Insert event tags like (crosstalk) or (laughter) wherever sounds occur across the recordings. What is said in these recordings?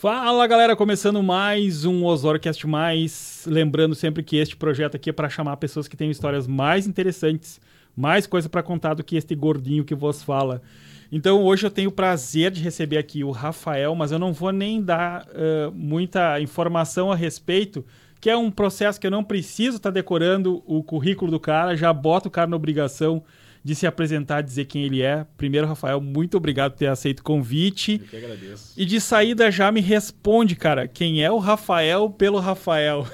Fala galera, começando mais um OsórioCast Mais. Lembrando sempre que este projeto aqui é para chamar pessoas que têm histórias mais interessantes, mais coisa para contar do que este gordinho que vos fala. Então hoje eu tenho o prazer de receber aqui o Rafael, mas eu não vou nem dar uh, muita informação a respeito, que é um processo que eu não preciso estar tá decorando o currículo do cara, já boto o cara na obrigação de se apresentar, dizer quem ele é. Primeiro, Rafael, muito obrigado por ter aceito o convite. Eu que agradeço. E de saída já me responde, cara, quem é o Rafael pelo Rafael?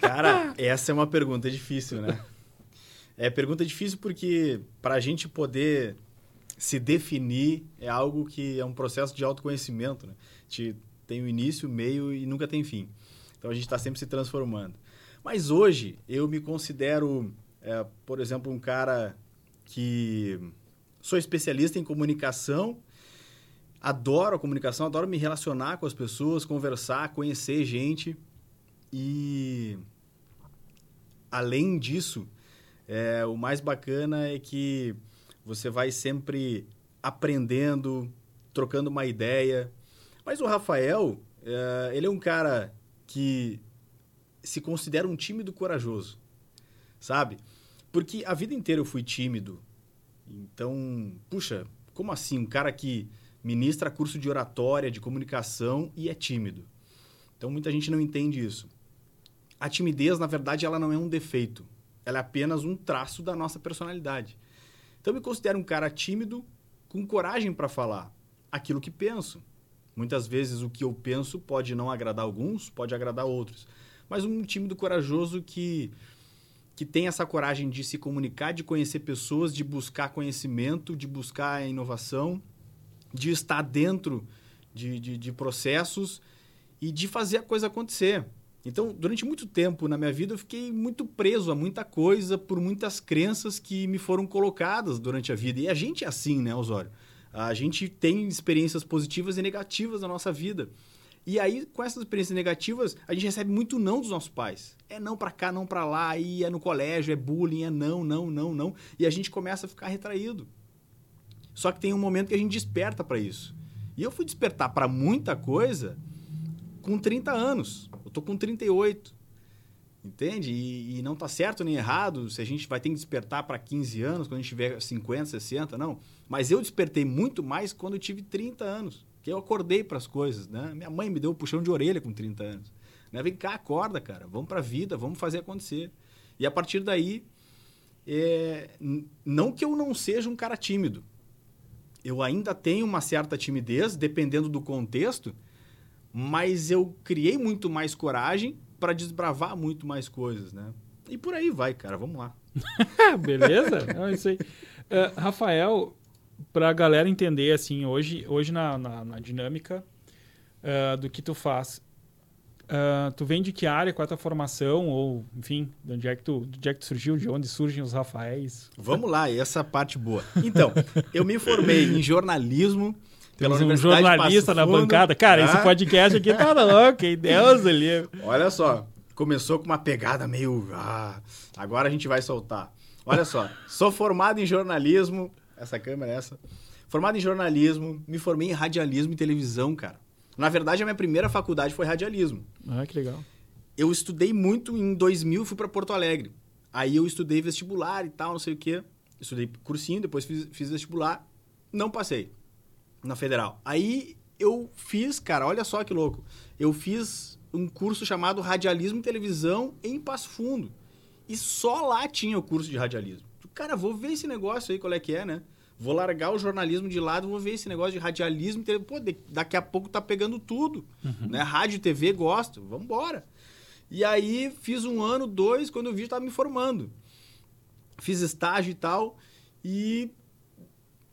Cara, essa é uma pergunta difícil, né? É pergunta difícil porque para a gente poder se definir é algo que é um processo de autoconhecimento, né? A gente tem o início, meio e nunca tem fim. Então a gente está sempre se transformando. Mas hoje eu me considero, é, por exemplo, um cara que sou especialista em comunicação, adoro a comunicação, adoro me relacionar com as pessoas, conversar, conhecer gente e além disso, é, o mais bacana é que você vai sempre aprendendo, trocando uma ideia. Mas o Rafael, é, ele é um cara que se considera um tímido corajoso, sabe? Porque a vida inteira eu fui tímido. Então, puxa, como assim? Um cara que ministra curso de oratória, de comunicação e é tímido. Então, muita gente não entende isso. A timidez, na verdade, ela não é um defeito. Ela é apenas um traço da nossa personalidade. Então, eu me considero um cara tímido com coragem para falar aquilo que penso. Muitas vezes o que eu penso pode não agradar alguns, pode agradar outros. Mas um tímido corajoso que que tem essa coragem de se comunicar, de conhecer pessoas, de buscar conhecimento, de buscar inovação, de estar dentro de, de, de processos e de fazer a coisa acontecer. Então, durante muito tempo na minha vida, eu fiquei muito preso a muita coisa por muitas crenças que me foram colocadas durante a vida. E a gente é assim, né, Osório? A gente tem experiências positivas e negativas na nossa vida. E aí, com essas experiências negativas, a gente recebe muito não dos nossos pais. É não para cá, não para lá, aí é no colégio, é bullying, é não, não, não, não. E a gente começa a ficar retraído. Só que tem um momento que a gente desperta para isso. E eu fui despertar para muita coisa com 30 anos. Eu tô com 38. Entende? E, e não tá certo nem errado se a gente vai ter que despertar para 15 anos, quando a gente tiver 50, 60, não. Mas eu despertei muito mais quando eu tive 30 anos que eu acordei para as coisas, né? Minha mãe me deu um puxão de orelha com 30 anos. Né? Vem cá, acorda, cara. Vamos para a vida, vamos fazer acontecer. E a partir daí, é... não que eu não seja um cara tímido. Eu ainda tenho uma certa timidez, dependendo do contexto, mas eu criei muito mais coragem para desbravar muito mais coisas, né? E por aí vai, cara. Vamos lá. (laughs) Beleza? É isso aí. Uh, Rafael, para a galera entender, assim, hoje, hoje na, na, na dinâmica uh, do que tu faz, uh, tu vem de que área, qual é a tua formação, ou, enfim, de onde é que tu, de onde é que tu surgiu, de onde surgem os Rafaéis? Vamos lá, essa parte boa. Então, eu me formei em jornalismo pela um jornalista na bancada. Cara, esse podcast aqui tá louco, hein? Deus ali. Olha só, começou com uma pegada meio... Ah, agora a gente vai soltar. Olha só, sou formado em jornalismo, essa câmera, essa. Formado em jornalismo, me formei em radialismo e televisão, cara. Na verdade, a minha primeira faculdade foi radialismo. Ah, que legal. Eu estudei muito em 2000, fui para Porto Alegre. Aí eu estudei vestibular e tal, não sei o quê. Estudei cursinho, depois fiz, fiz vestibular. Não passei na federal. Aí eu fiz, cara, olha só que louco. Eu fiz um curso chamado Radialismo e Televisão em Passo Fundo. E só lá tinha o curso de radialismo cara, vou ver esse negócio aí, qual é que é, né? Vou largar o jornalismo de lado, vou ver esse negócio de radialismo. Pô, daqui a pouco tá pegando tudo. Uhum. Né? Rádio, TV, gosto. Vamos embora. E aí, fiz um ano, dois, quando eu vi, eu tava me formando. Fiz estágio e tal. E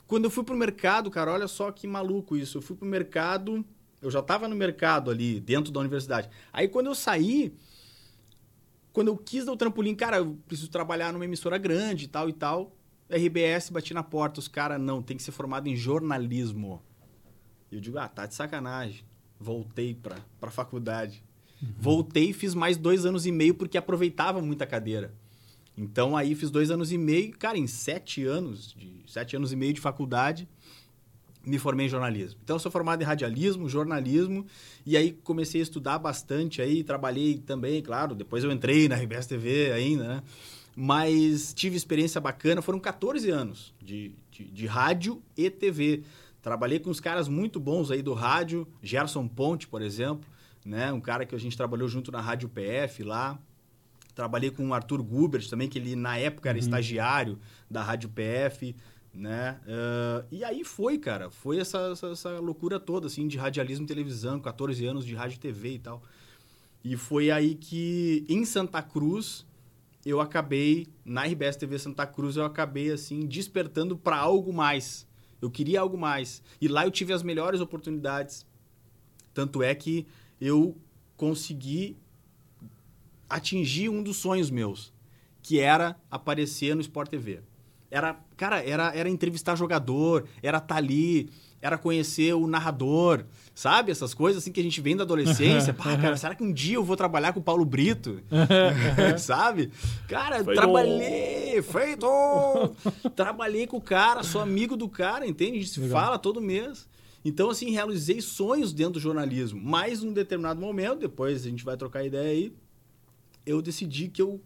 quando eu fui pro mercado, cara, olha só que maluco isso. Eu fui pro mercado, eu já tava no mercado ali, dentro da universidade. Aí, quando eu saí, quando eu quis dar o trampolim, cara, eu preciso trabalhar numa emissora grande e tal e tal. RBS bati na porta, os caras, não, tem que ser formado em jornalismo. E eu digo, ah, tá de sacanagem. Voltei pra, pra faculdade. Uhum. Voltei e fiz mais dois anos e meio porque aproveitava muita cadeira. Então aí fiz dois anos e meio, cara, em sete anos, de sete anos e meio de faculdade, me formei em jornalismo. Então, eu sou formado em radialismo, jornalismo, e aí comecei a estudar bastante aí, trabalhei também, claro, depois eu entrei na RBS TV ainda, né? Mas tive experiência bacana, foram 14 anos de, de, de rádio e TV. Trabalhei com uns caras muito bons aí do rádio, Gerson Ponte, por exemplo, né? Um cara que a gente trabalhou junto na Rádio PF lá. Trabalhei com o Arthur Gubert também, que ele na época era uhum. estagiário da Rádio PF né? Uh, e aí foi, cara, foi essa, essa, essa, loucura toda, assim, de radialismo e televisão, 14 anos de rádio e TV e tal. E foi aí que, em Santa Cruz, eu acabei, na RBS TV Santa Cruz, eu acabei, assim, despertando para algo mais. Eu queria algo mais. E lá eu tive as melhores oportunidades. Tanto é que eu consegui atingir um dos sonhos meus, que era aparecer no Sport TV. Era, cara, era, era entrevistar jogador, era estar tá ali, era conhecer o narrador, sabe? Essas coisas assim que a gente vem da adolescência. Pá, cara, será que um dia eu vou trabalhar com o Paulo Brito? (laughs) sabe? Cara, feito. trabalhei, feito! trabalhei com o cara, sou amigo do cara, entende? A gente se Legal. fala todo mês. Então, assim, realizei sonhos dentro do jornalismo. Mas, num determinado momento, depois a gente vai trocar ideia aí, eu decidi que eu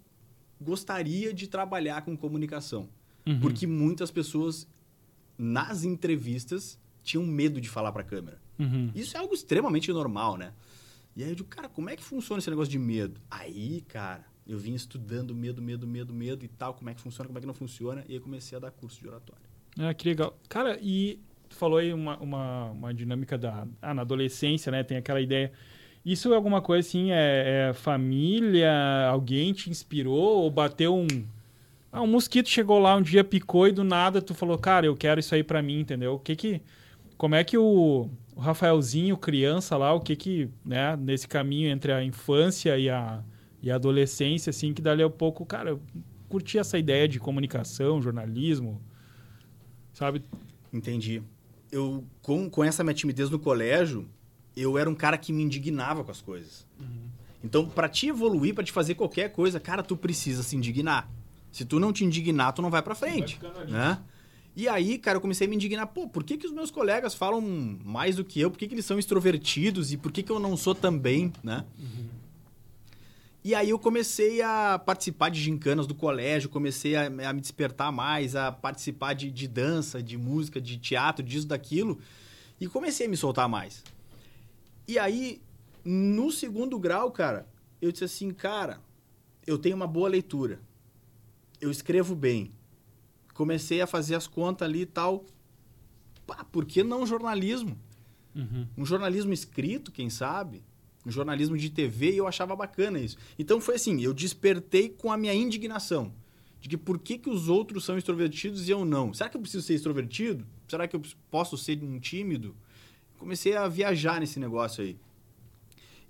gostaria de trabalhar com comunicação. Uhum. Porque muitas pessoas, nas entrevistas, tinham medo de falar para a câmera. Uhum. Isso é algo extremamente normal, né? E aí eu digo, cara, como é que funciona esse negócio de medo? Aí, cara, eu vim estudando medo, medo, medo, medo e tal, como é que funciona, como é que não funciona, e aí comecei a dar curso de oratória. Ah, que legal. Cara, e tu falou aí uma, uma, uma dinâmica da... Ah, na adolescência, né? Tem aquela ideia... Isso é alguma coisa assim, é, é família, alguém te inspirou ou bateu um ah, um mosquito chegou lá um dia, picou e do nada tu falou, cara, eu quero isso aí para mim, entendeu? O que que... Como é que o, o Rafaelzinho, criança lá, o que que, né, nesse caminho entre a infância e a, e a adolescência, assim, que dali a pouco, cara, eu curti essa ideia de comunicação, jornalismo, sabe? Entendi. Eu, com, com essa minha timidez no colégio, eu era um cara que me indignava com as coisas. Uhum. Então, para te evoluir, para te fazer qualquer coisa, cara, tu precisa se indignar. Se tu não te indignar, tu não vai para frente, vai né? E aí, cara, eu comecei a me indignar. Pô, por que, que os meus colegas falam mais do que eu? Por que, que eles são extrovertidos? E por que, que eu não sou também, né? Uhum. E aí eu comecei a participar de gincanas do colégio, comecei a, a me despertar mais, a participar de, de, dança, de música, de teatro, disso, daquilo. E comecei a me soltar mais. E aí, no segundo grau, cara, eu disse assim, cara, eu tenho uma boa leitura eu escrevo bem. Comecei a fazer as contas ali e tal. Pá, por que não jornalismo? Uhum. Um jornalismo escrito, quem sabe? Um jornalismo de TV e eu achava bacana isso. Então foi assim, eu despertei com a minha indignação. De que por que, que os outros são extrovertidos e eu não? Será que eu preciso ser extrovertido? Será que eu posso ser um tímido? Comecei a viajar nesse negócio aí.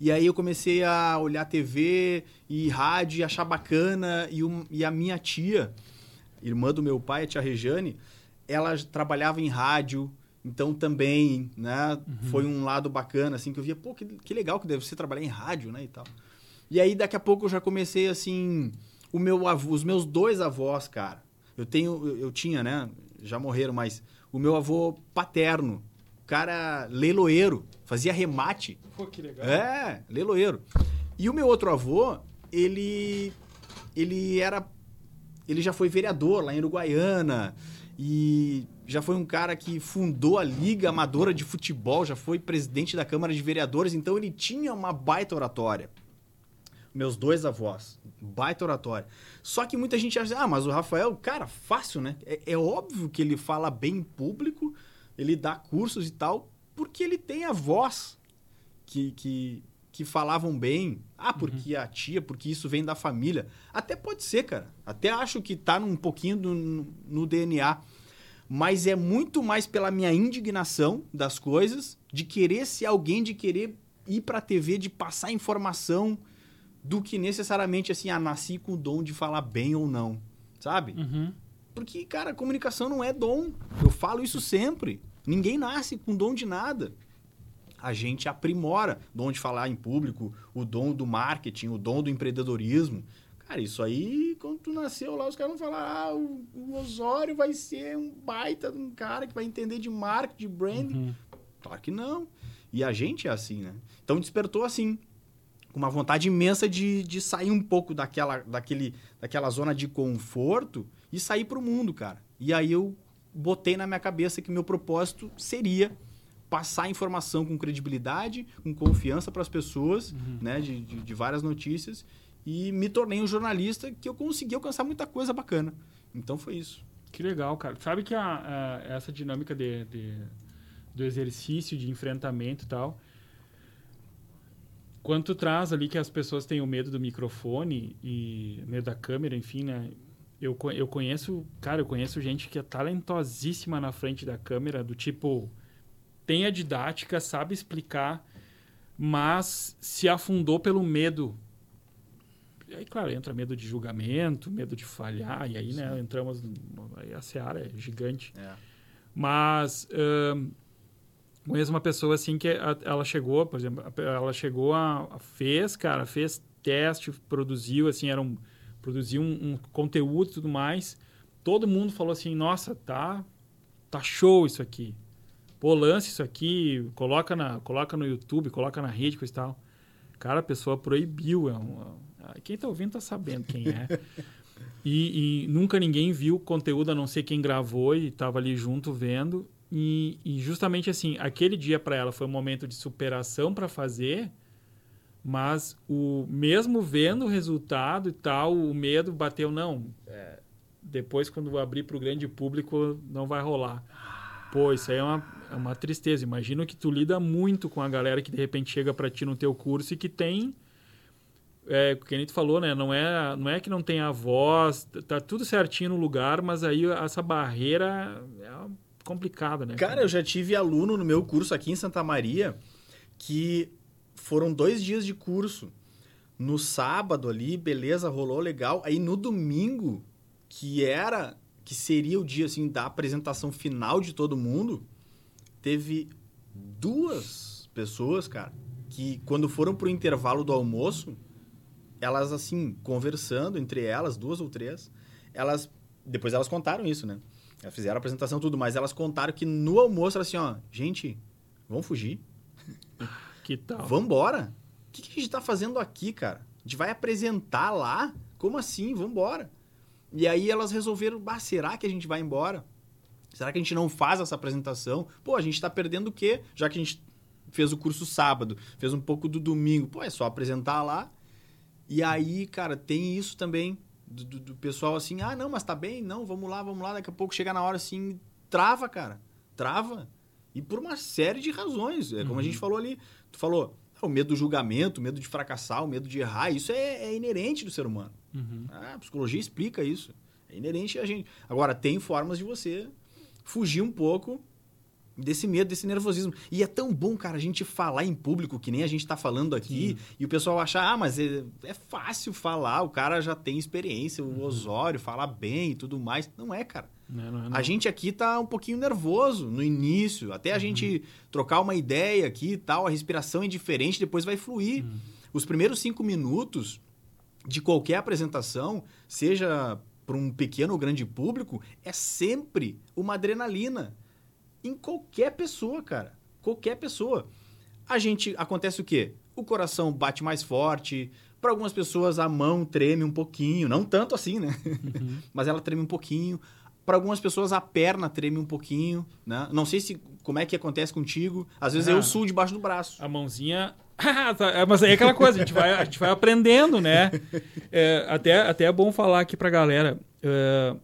E aí eu comecei a olhar TV e rádio e achar bacana. E, um, e a minha tia, irmã do meu pai, a tia Rejane, ela trabalhava em rádio. Então também, né? Uhum. Foi um lado bacana, assim, que eu via, pô, que, que legal que deve ser trabalhar em rádio, né? E tal. E aí daqui a pouco eu já comecei, assim, o meu avô, os meus dois avós, cara. Eu tenho, eu, eu tinha, né? Já morreram, mas o meu avô paterno, cara leiloeiro, fazia remate. Pô, que legal. É, leiloeiro. E o meu outro avô, ele ele era ele já foi vereador lá em Uruguaiana e já foi um cara que fundou a Liga Amadora de Futebol, já foi presidente da Câmara de Vereadores, então ele tinha uma baita oratória. Meus dois avós, baita oratória. Só que muita gente acha, ah, mas o Rafael, cara, fácil, né? É, é óbvio que ele fala bem em público, ele dá cursos e tal, porque ele tem a voz que, que, que falavam bem. Ah, porque uhum. a tia, porque isso vem da família. Até pode ser, cara. Até acho que tá um pouquinho do, no DNA. Mas é muito mais pela minha indignação das coisas, de querer ser alguém, de querer ir pra TV, de passar informação, do que necessariamente assim, ah, nasci com o dom de falar bem ou não. Sabe? Uhum. Porque, cara, comunicação não é dom. Eu falo isso sempre. Ninguém nasce com dom de nada. A gente aprimora o dom de falar em público, o dom do marketing, o dom do empreendedorismo. Cara, isso aí, quando tu nasceu lá, os caras vão falar, ah, o, o Osório vai ser um baita de um cara que vai entender de marketing, de branding. Uhum. Claro que não. E a gente é assim, né? Então despertou assim, com uma vontade imensa de, de sair um pouco daquela, daquele, daquela zona de conforto e sair para o mundo, cara. E aí eu botei na minha cabeça que meu propósito seria passar informação com credibilidade, com confiança para as pessoas, uhum. né, de, de, de, várias notícias, e me tornei um jornalista que eu consegui alcançar muita coisa bacana. Então foi isso. Que legal, cara. Sabe que a, a essa dinâmica de, de, do exercício, de enfrentamento e tal, quando tu traz ali que as pessoas têm o medo do microfone e medo da câmera, enfim, né? Eu, eu conheço, cara, eu conheço gente que é talentosíssima na frente da câmera, do tipo, tem a didática, sabe explicar, mas se afundou pelo medo. E aí, claro, entra medo de julgamento, medo de falhar, e aí, né, Sim. né, entramos. Aí a seara é gigante. É. Mas. conheço uma pessoa assim que ela chegou, por exemplo, ela chegou a, fez, cara, fez teste, produziu, assim, era um, produziu um, um conteúdo e tudo mais. Todo mundo falou assim, nossa, tá, tá show isso aqui. Pô, lance isso aqui, coloca, na, coloca no YouTube, coloca na rede, coisa e tal. Cara, a pessoa proibiu. É uma, quem tá ouvindo tá sabendo quem é. (laughs) e, e, nunca ninguém viu o conteúdo, a não ser quem gravou e estava ali junto vendo. E, e justamente assim, aquele dia para ela foi um momento de superação para fazer, mas o mesmo vendo o resultado e tal, o medo bateu, não. É, depois, quando abrir para o grande público, não vai rolar. Pô, isso aí é uma, é uma tristeza. Imagino que tu lida muito com a galera que de repente chega para ti no teu curso e que tem é, o que a gente falou, né? Não é, não é que não tem a voz, tá tudo certinho no lugar, mas aí essa barreira é complicada, né? Cara, eu já tive aluno no meu curso aqui em Santa Maria que foram dois dias de curso. No sábado ali, beleza, rolou legal. Aí no domingo, que era que seria o dia assim da apresentação final de todo mundo, teve duas pessoas, cara, que quando foram pro intervalo do almoço, elas assim, conversando entre elas, duas ou três, elas depois elas contaram isso, né? Elas fizeram a apresentação tudo, mas elas contaram que no almoço era assim, ó, gente, vamos fugir. Que tal? Vambora. O que, que a gente tá fazendo aqui, cara? A gente vai apresentar lá? Como assim? Vambora. E aí elas resolveram, ah, será que a gente vai embora? Será que a gente não faz essa apresentação? Pô, a gente está perdendo o quê? Já que a gente fez o curso sábado, fez um pouco do domingo. Pô, é só apresentar lá. E aí, cara, tem isso também do, do, do, pessoal assim, ah, não, mas tá bem, não, vamos lá, vamos lá. Daqui a pouco chega na hora assim, trava, cara. Trava. E por uma série de razões. É como uhum. a gente falou ali. Tu falou, o medo do julgamento, o medo de fracassar, o medo de errar, isso é, é inerente do ser humano. Uhum. Ah, a psicologia explica isso. É inerente a gente. Agora, tem formas de você fugir um pouco desse medo, desse nervosismo. E é tão bom, cara, a gente falar em público, que nem a gente está falando aqui, Sim. e o pessoal achar, ah, mas é, é, fácil falar, o cara já tem experiência, o uhum. Osório fala bem e tudo mais. Não é, cara. Não, não é, não. A gente aqui tá um pouquinho nervoso no início, até a uhum. gente trocar uma ideia aqui e tal, a respiração é diferente, depois vai fluir. Uhum. Os primeiros cinco minutos de qualquer apresentação, seja para um pequeno ou grande público, é sempre uma adrenalina. Em qualquer pessoa, cara. Qualquer pessoa. A gente. Acontece o quê? O coração bate mais forte. Para algumas pessoas a mão treme um pouquinho. Não tanto assim, né? Uhum. (laughs) Mas ela treme um pouquinho. Para algumas pessoas a perna treme um pouquinho, né? Não sei se como é que acontece contigo. Às vezes ah, eu suo debaixo do braço. A mãozinha (laughs) Tá, é, mas aí é aquela coisa, a gente vai, a gente vai aprendendo, né? (laughs) É, até, até é bom falar aqui pra galera. Uh,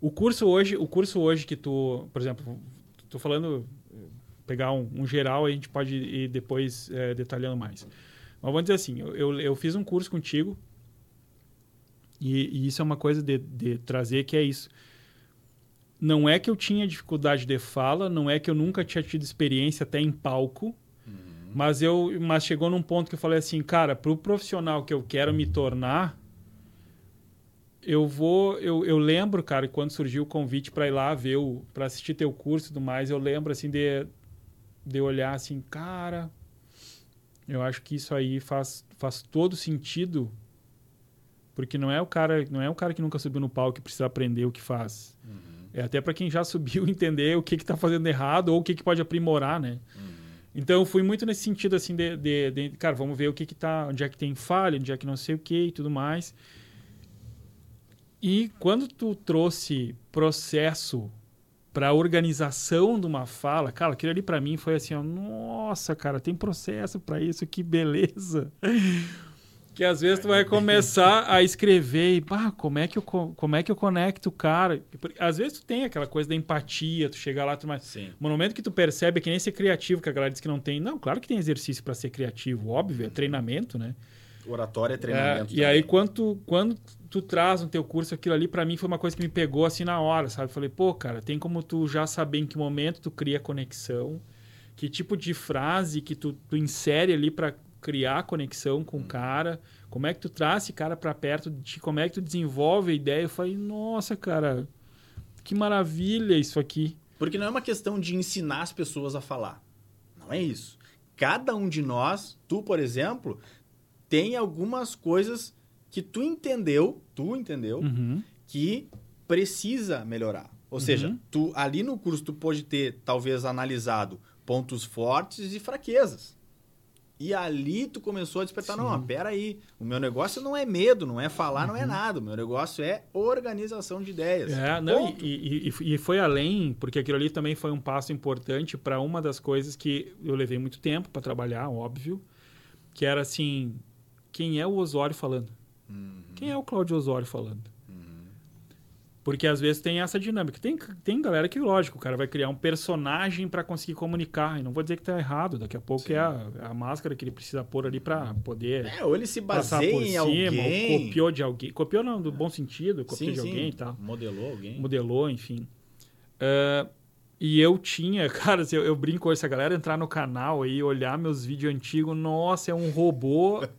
o curso hoje, o curso hoje que tu, por exemplo, tô falando, pegar um, um geral, a gente pode ir depois é, detalhando mais. Mas vamos dizer assim, eu, eu fiz um curso contigo e, e isso é uma coisa de, de trazer que é isso. Não é que eu tinha dificuldade de fala, não é que eu nunca tinha tido experiência até em palco, mas eu, mas chegou num ponto que eu falei assim, cara, para o profissional que eu quero me tornar, eu vou, eu, eu lembro, cara, quando surgiu o convite para ir lá ver o, para assistir teu curso e tudo mais, eu lembro assim de de olhar assim, cara, eu acho que isso aí faz faz todo sentido Porque não é o cara, não é o cara que nunca subiu no palco que precisa aprender o que faz. Uhum. É até para quem já subiu (laughs) entender o que está fazendo errado ou o que, que pode aprimorar, né? Uhum. Então eu fui muito nesse sentido assim de, de, de, cara, vamos ver o que que tá, onde é que tem falha, onde é que não sei o que e tudo mais. E quando tu trouxe processo para organização de uma fala, cara, aquilo ali para mim foi assim, ó, nossa, cara, tem processo para isso, que beleza. (laughs) que às vezes tu vai começar a escrever e, pá, como é que eu, como é que eu conecto o cara? Às vezes tu tem aquela coisa da empatia, tu chega lá, tu mais... Sim. No momento que tu percebe é que nem ser criativo, que a galera diz que não tem. Não, claro que tem exercício para ser criativo, óbvio, é treinamento, né? Oratória é treinamento. É, e aí, quando tu, quando tu traz no teu curso aquilo ali, para mim foi uma coisa que me pegou assim na hora, sabe? Falei, pô, cara, tem como tu já saber em que momento tu cria conexão, que tipo de frase que tu, tu insere ali para criar conexão com o hum. cara, como é que tu traz esse cara para perto de ti, como é que tu desenvolve a ideia. Eu falei, nossa, cara, que maravilha isso aqui. Porque não é uma questão de ensinar as pessoas a falar. Não é isso. Cada um de nós, tu, por exemplo, tem algumas coisas que tu entendeu, tu entendeu, uhum. que precisa melhorar. Ou uhum. seja, tu ali no curso tu pode ter talvez analisado pontos fortes e fraquezas. E ali tu começou a despertar, Sim. não, pera aí, o meu negócio não é medo, não é falar, uhum. não é uhum. nada. O meu negócio é organização de ideias. É, não, e, e, e, foi além, porque aquilo ali também foi um passo importante para uma das coisas que eu levei muito tempo para trabalhar, óbvio, que era assim, quem é o Osório falando? Uhum. Quem é o Claudio Osório falando? Porque às vezes tem essa dinâmica. Tem, tem galera que, lógico, o cara vai criar um personagem para conseguir comunicar. E não vou dizer que tá errado. Daqui a pouco Sim. é a, a, máscara que ele precisa pôr ali para poder. É, ou ele se baseia em cima, alguém. Ou copiou de alguém. Copiou não, do bom sentido, copiou sim, de alguém e tal. Modelou alguém. Modelou, enfim. Uh, e eu tinha, (laughs) cara, eu, eu brinco com essa galera entrar no canal aí, olhar meus vídeos antigos, nossa, é um robô. (laughs)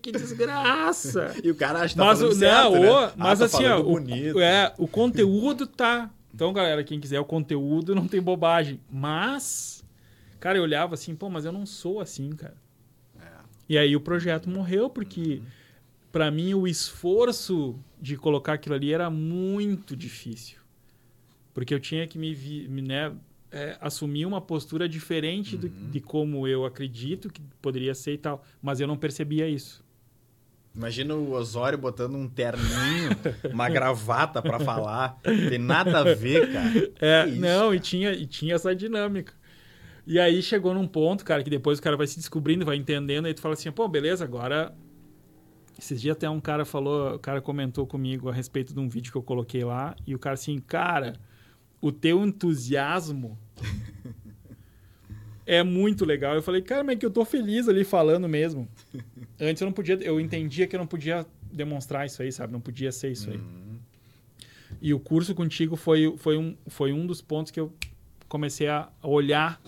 Que desgraça! (laughs) e o cara acha que tá mas, o, certo, não, né? o, mas ah, assim, ó, o, é, o conteúdo tá. Então, galera, quem quiser o conteúdo, não tem bobagem. Mas, cara, eu olhava assim, pô, mas eu não sou assim, cara. É. E aí o projeto morreu, porque uhum. para mim o esforço de colocar aquilo ali era muito difícil. Porque eu tinha que me, me né, é, assumir uma postura diferente uhum. do, de como eu acredito que poderia ser e tal. Mas eu não percebia isso. Imagina o Osório botando um terninho, uma gravata para falar. Tem nada a ver, cara. É, isso, não, cara? E, tinha, e tinha essa dinâmica. E aí chegou num ponto, cara, que depois o cara vai se descobrindo, vai entendendo, aí tu fala assim, pô, beleza, agora. Esses dias até um cara falou, o cara comentou comigo a respeito de um vídeo que eu coloquei lá, e o cara assim, cara, o teu entusiasmo é muito legal. Eu falei, cara, mas é que eu tô feliz ali falando mesmo. (laughs) Antes eu não podia, eu entendia que eu não podia demonstrar isso aí, sabe? Não podia ser isso aí. Uhum. E o curso contigo foi, foi, um, foi um dos pontos que eu comecei a olhar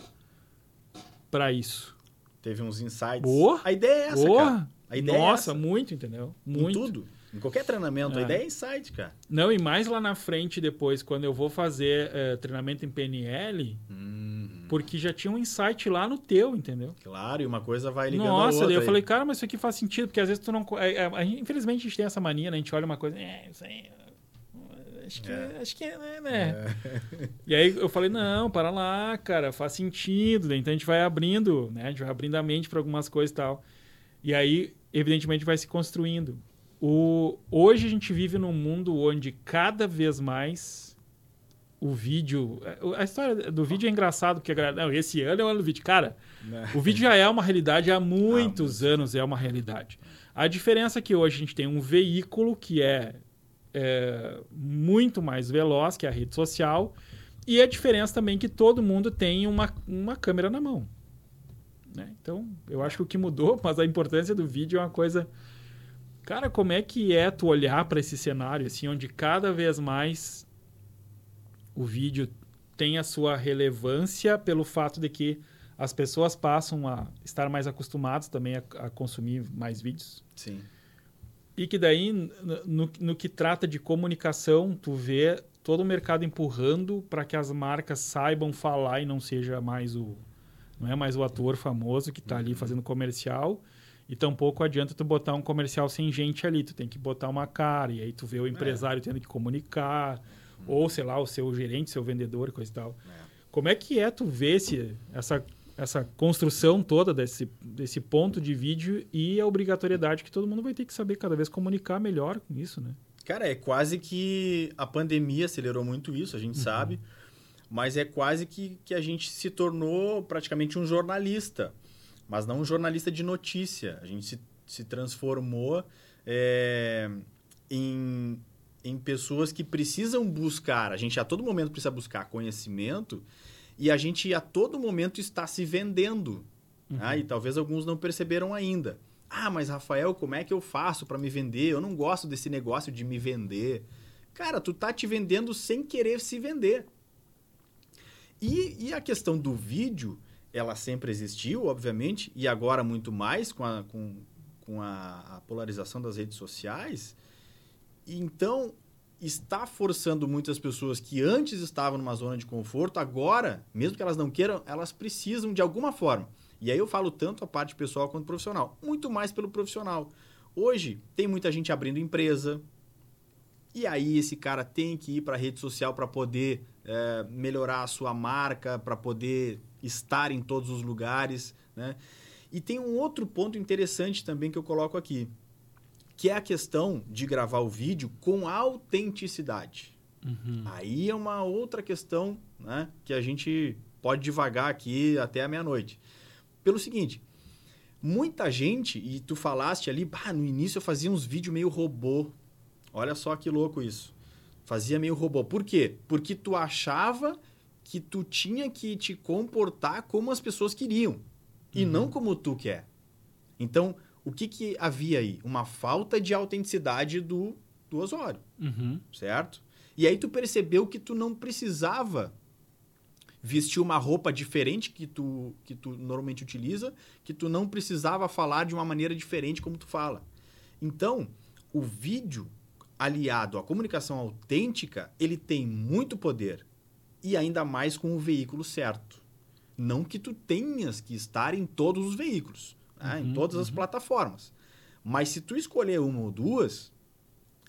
para isso. Teve uns insights. Boa! A ideia é essa, Boa. cara. A ideia é Nossa, é essa. muito, entendeu? Muito. Em tudo. Em qualquer treinamento, é. a ideia é insight, cara. Não, e mais lá na frente, depois, quando eu vou fazer uh, treinamento em PNL, uhum. Porque já tinha um insight lá no teu, entendeu? Claro, e uma coisa vai ligando Nossa, a outra. eu falei, cara, mas isso aqui faz sentido, porque às vezes tu não. É, é, infelizmente a gente tem essa mania, né? A gente olha uma coisa, é, isso aí. Acho que é, acho que é, né? né? É. E aí eu falei, não, para lá, cara, faz sentido. Então a gente vai abrindo, né? A gente vai abrindo a mente para algumas coisas e tal. E aí, evidentemente, vai se construindo. O, hoje a gente vive num mundo onde cada vez mais o vídeo. A história do vídeo é engraçado, porque não, esse ano é o ano do vídeo. Cara, o vídeo já é uma realidade há muitos ah, anos, é uma realidade. A diferença é que hoje a gente tem um veículo que é, é muito mais veloz que a rede social. E a diferença também é que todo mundo tem uma, uma câmera na mão. Né? Então, eu acho que o que mudou, (laughs) mas a importância do vídeo é uma coisa Cara, como é que é tu olhar para esse cenário, assim, onde cada vez mais o vídeo tem a sua relevância pelo fato de que as pessoas passam a estar mais acostumadas também a, a consumir mais vídeos. Sim. E que daí, no, no que trata de comunicação, tu vê todo o mercado empurrando para que as marcas saibam falar e não seja mais o não é mais o ator famoso que está ali uhum. fazendo comercial E tampouco adianta tu botar um comercial sem gente ali. Tu tem que botar uma cara. E aí tu vê o empresário é. tendo que comunicar. Ou, sei lá, o seu gerente, seu vendedor, coisa e tal. É. Como é que é tu ver esse, essa, essa construção toda desse, desse ponto de vídeo e a obrigatoriedade que todo mundo vai ter que saber cada vez comunicar melhor com isso, né? Cara, é quase que a pandemia acelerou muito isso, a gente uhum. sabe. Mas é quase que, que a gente se tornou praticamente um jornalista mas não um jornalista de notícia. A gente se, se transformou é, em, em pessoas que precisam buscar. A gente a todo momento precisa buscar conhecimento e a gente a todo momento está se vendendo. Uhum. Né? E talvez alguns não perceberam ainda. Ah, mas Rafael, como é que eu faço para me vender? Eu não gosto desse negócio de me vender. Cara, tu tá te vendendo sem querer se vender. E, e a questão do vídeo ela sempre existiu, obviamente, e agora muito mais com a, com, com a, a polarização das redes sociais. Então, está forçando muitas pessoas que antes estavam numa zona de conforto, agora, mesmo que elas não queiram, elas precisam de alguma forma. E aí eu falo tanto a parte pessoal quanto profissional. Muito mais pelo profissional. Hoje, tem muita gente abrindo empresa. E aí esse cara tem que ir para a rede social para poder é, melhorar a sua marca, para poder estar em todos os lugares. Né? E tem um outro ponto interessante também que eu coloco aqui, que é a questão de gravar o vídeo com autenticidade. Uhum. Aí é uma outra questão né, que a gente pode devagar aqui até a meia-noite. Pelo seguinte, muita gente, e tu falaste ali, bah, no início eu fazia uns vídeos meio robô. Olha só que louco isso. Fazia meio robô. Por quê? Porque tu achava que tu tinha que te comportar como as pessoas queriam e uhum. não como tu quer. Então, o que, que havia aí? Uma falta de autenticidade do, do Osório, uhum. certo? E aí tu percebeu que tu não precisava vestir uma roupa diferente que tu, que tu normalmente utiliza, que tu não precisava falar de uma maneira diferente como tu fala. Então, o vídeo aliado à comunicação autêntica, ele tem muito poder e ainda mais com o veículo certo. Não que tu tenhas que estar em todos os veículos, né? uhum, em todas uhum. as plataformas. Mas se tu escolher uma ou duas,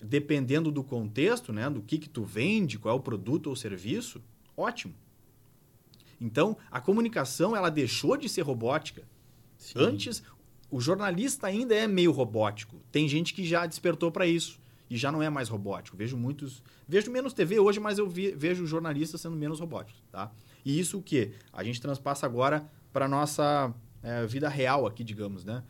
dependendo do contexto, né, do que, que tu vende, qual é o produto ou serviço, ótimo. Então, a comunicação ela deixou de ser robótica. Sim. Antes, o jornalista ainda é meio robótico. Tem gente que já despertou para isso e já não é mais robótico. Vejo muitos. Vejo menos TV hoje, mas eu vi, vejo jornalistas sendo menos robóticos. Tá? E isso o que? A gente transpassa agora para a nossa é, vida real aqui, digamos. Né?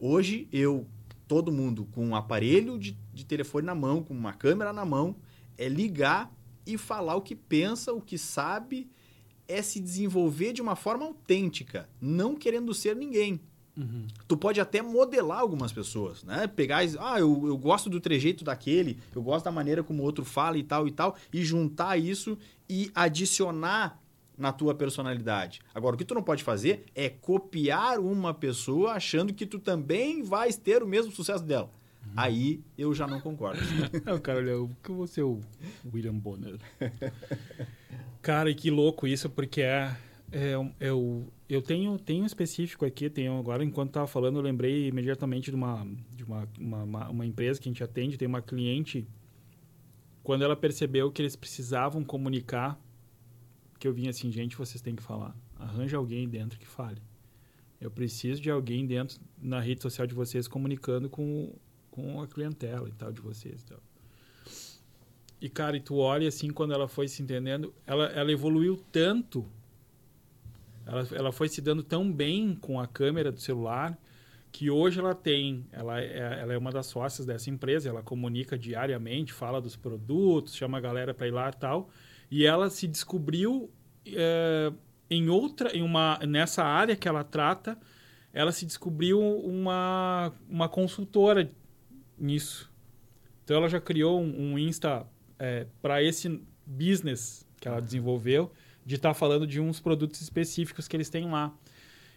Hoje, eu, todo mundo com um aparelho de, de telefone na mão, com uma câmera na mão, é ligar e falar o que pensa, o que sabe, é se desenvolver de uma forma autêntica, não querendo ser ninguém. Uhum. Tu pode até modelar algumas pessoas, né? Pegar, ah, eu, eu gosto do trejeito daquele, eu gosto da maneira como o outro fala e tal e tal, e juntar isso e adicionar na tua personalidade. Agora, o que tu não pode fazer é copiar uma pessoa achando que tu também vais ter o mesmo sucesso dela. Uhum. Aí eu já não concordo. (laughs) não, cara, olha, eu que vou ser o William Bonner. (laughs) cara, e que louco isso, porque é, é, é o, eu tenho, tenho um específico aqui, tenho agora, enquanto estava falando, eu lembrei imediatamente de, uma, de uma, uma, uma, empresa que a gente atende, tem uma cliente, quando ela percebeu que eles precisavam comunicar, que eu vinha assim, gente, vocês têm que falar. Arranja alguém dentro que fale. Eu preciso de alguém dentro, na rede social de vocês, comunicando com, com a clientela e tal, de vocês e. E, cara, e tu olha assim, quando ela foi se entendendo, ela, ela evoluiu tanto ela, ela foi se dando tão bem com a câmera do celular que hoje ela tem, ela é, ela é uma das sócias dessa empresa, ela comunica diariamente, fala dos produtos, chama a galera para ir lá e tal, e ela se descobriu é, em outra, em uma, nessa área que ela trata, ela se descobriu uma, uma consultora nisso. Então ela já criou um, um Insta é, para esse business que ela desenvolveu de estar tá falando de uns produtos específicos que eles têm lá.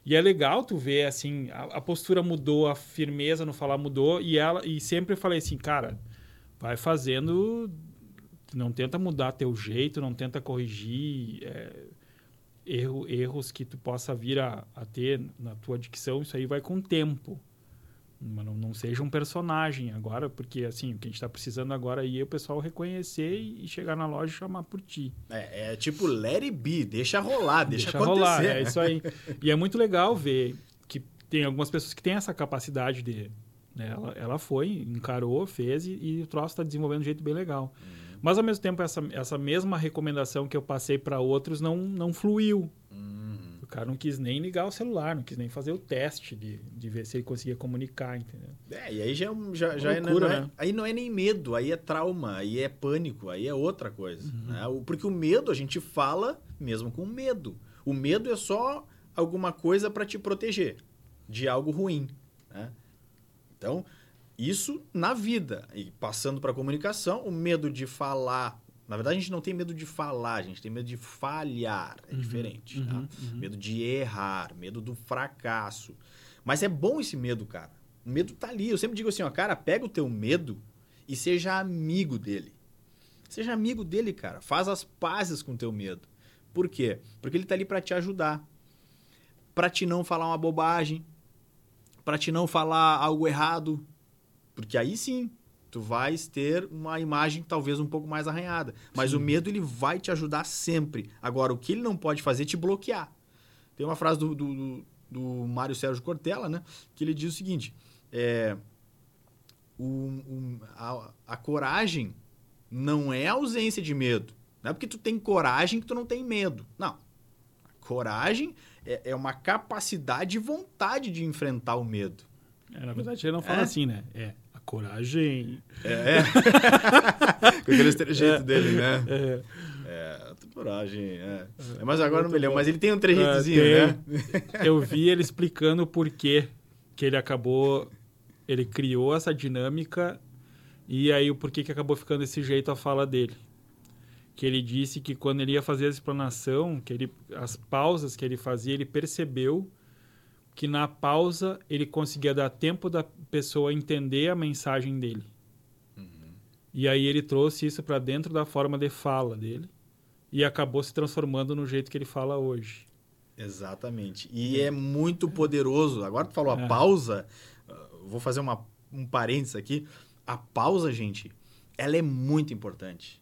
E é legal tu ver, assim, a, a, postura mudou, a firmeza no falar mudou, e ela e sempre falei assim, cara, vai fazendo, não tenta mudar teu jeito, não tenta corrigir é, erro, erros que tu possa vir a, a ter na tua dicção, isso aí vai com o tempo. Não, não seja um personagem agora, porque assim, o que a gente está precisando agora aí é o pessoal reconhecer e chegar na loja e chamar por ti. É, é tipo let it be, deixa rolar, deixa, deixa acontecer. rolar, é (laughs) isso aí. e é muito legal ver que tem algumas pessoas que têm essa capacidade de. Né, ela, ela foi, encarou, fez e, e o troço está desenvolvendo de um jeito bem legal. Uhum. Mas ao mesmo tempo, essa, essa mesma recomendação que eu passei para outros não, não fluiu. Uhum cara não quis nem ligar o celular, não quis nem fazer o teste de, de ver se ele conseguia comunicar, entendeu? É, e aí já, é já, já é loucura, é, não é, né? aí não é nem medo, aí é trauma, aí é pânico, aí é outra coisa. Uhum. Né? Porque o medo a gente fala mesmo com medo. O medo é só alguma coisa para te proteger de algo ruim. Né? Então, isso na vida. E passando para a comunicação, o medo de falar na verdade, a gente não tem medo de falar, a gente tem medo de falhar. É uhum, diferente. Uhum, tá? uhum. Medo de errar, medo do fracasso. Mas é bom esse medo, cara. O medo tá ali. Eu sempre digo assim, ó, cara, pega o teu medo e seja amigo dele. Seja amigo dele, cara. Faz as pazes com o teu medo. Por quê? Porque ele tá ali para te ajudar. Para te não falar uma bobagem. Para te não falar algo errado. Porque aí sim, tu vais ter uma imagem talvez um pouco mais arranhada. Mas Sim. o medo ele vai te ajudar sempre. Agora, o que ele não pode fazer é te bloquear. Tem uma frase do, do, do, do Mário Sérgio Cortella, né? Que ele diz o seguinte: é, o, o, a, a coragem não é ausência de medo. Não é porque tu tem coragem que tu não tem medo. Não. A coragem é, é uma capacidade e vontade de enfrentar o medo. É, na verdade, ele não fala é. assim, né? É coragem. É. é. (laughs) Com aquele jeito é. dele, né? É. É, coragem. É. é. Mas agora não me lembro, mas ele tem um trejeitozinho, é, né? Eu vi ele explicando por que que ele acabou. Ele criou essa dinâmica e aí o porquê que acabou ficando desse jeito a fala dele. Que ele disse que quando ele ia fazer a explanação, que ele, as pausas que ele fazia, ele percebeu que na pausa ele conseguia dar tempo da pessoa entender a mensagem dele. Uhum. E aí ele trouxe isso para dentro da forma de fala dele e acabou se transformando no jeito que ele fala hoje. Exatamente. E é muito poderoso. Agora tu falou a é. pausa, vou fazer uma, um parênteses aqui. A pausa, gente, ela é muito importante.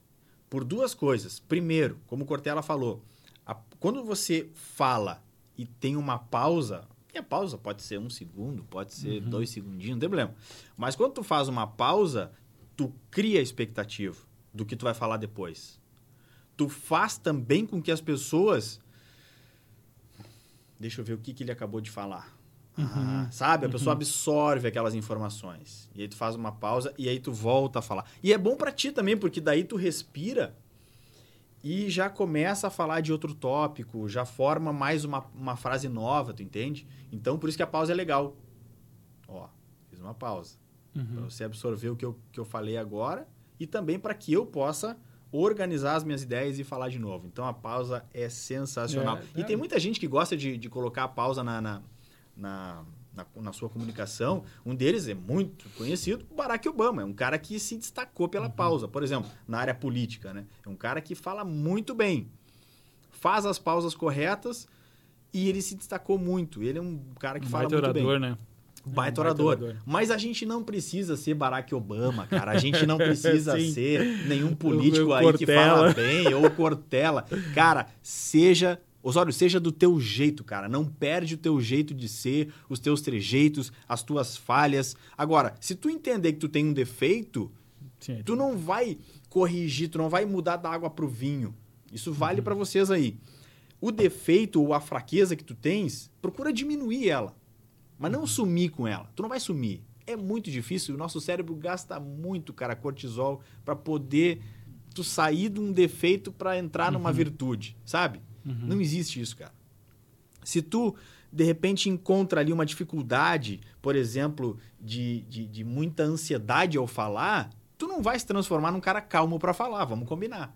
Por duas coisas. Primeiro, como o Cortella falou, a, quando você fala e tem uma pausa, a pausa pode ser um segundo, pode ser uhum. dois segundinhos, não tem problema. Mas quando tu faz uma pausa, tu cria a expectativa do que tu vai falar depois. Tu faz também com que as pessoas. Deixa eu ver o que, que ele acabou de falar. Uhum. Ah, sabe? A pessoa uhum. absorve aquelas informações. E aí tu faz uma pausa e aí tu volta a falar. E é bom para ti também, porque daí tu respira e já começa a falar de outro tópico, já forma mais uma, uma frase nova, tu entende? Então, por isso que a pausa é legal. Ó, fiz uma pausa. Uhum. Para você absorver o que eu, que eu falei agora e também para que eu possa organizar as minhas ideias e falar de novo. Então, a pausa é sensacional. É, é. E tem muita gente que gosta de, de colocar a pausa na, na, na na, na, sua comunicação. Um deles é muito conhecido, Barack Obama. É um cara que se destacou pela uhum. pausa. Por exemplo, na área política, né? É um cara que fala muito bem, faz as pausas corretas e ele se destacou muito. Ele é um cara que um fala muito orador, bem. né? Baita, é um orador. orador. Mas a gente não precisa ser Barack Obama, cara. A gente não (laughs) precisa ser nenhum político aí que fala bem ou Cortella. Cara, seja Osório, seja do teu jeito, cara. Não perde o teu jeito de ser, os teus trejeitos, as tuas falhas. Agora, se tu entender que tu tem um defeito, Sim, tu não vai corrigir, tu não vai mudar da água pro vinho. Isso vale uhum. para vocês aí. O defeito ou a fraqueza que tu tens, procura diminuir ela. Mas não uhum. sumir com ela. Tu não vai sumir. É muito difícil. O nosso cérebro gasta muito, cara, cortisol para poder tu sair de um defeito para entrar numa uhum. virtude, sabe? Uhum. Não existe isso, cara. Se tu, de repente, encontra ali uma dificuldade, por exemplo, de, de, de muita ansiedade ao falar, tu não vai se transformar num cara calmo para falar, vamos combinar.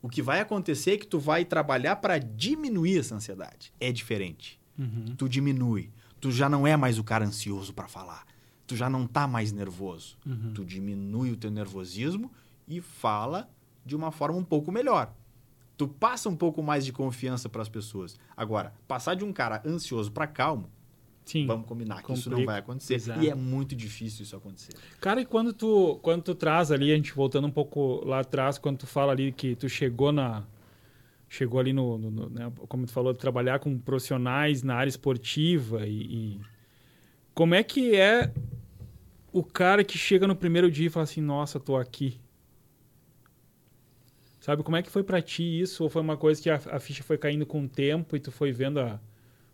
O que vai acontecer é que tu vai trabalhar para diminuir essa ansiedade. É diferente. Uhum. Tu diminui. Tu já não é mais o cara ansioso para falar. Tu já não tá mais nervoso. Uhum. Tu diminui o teu nervosismo e fala de uma forma um pouco melhor tu passa um pouco mais de confiança para as pessoas. Agora, passar de um cara ansioso para calmo Sim. Vamos combinar que Complica. isso não vai acontecer. Exato. E é muito difícil isso acontecer. Cara, e quando tu, quando tu traz ali, a gente voltando um pouco lá atrás, quando tu fala ali que tu chegou na. Chegou ali no. no, no né, como tu falou, trabalhar com profissionais na área esportiva e, e. Como é que é o cara que chega no primeiro dia e fala assim: Nossa, tô aqui. Sabe, como é que foi para ti isso? Ou foi uma coisa que a, a, ficha foi caindo com o tempo e tu foi vendo a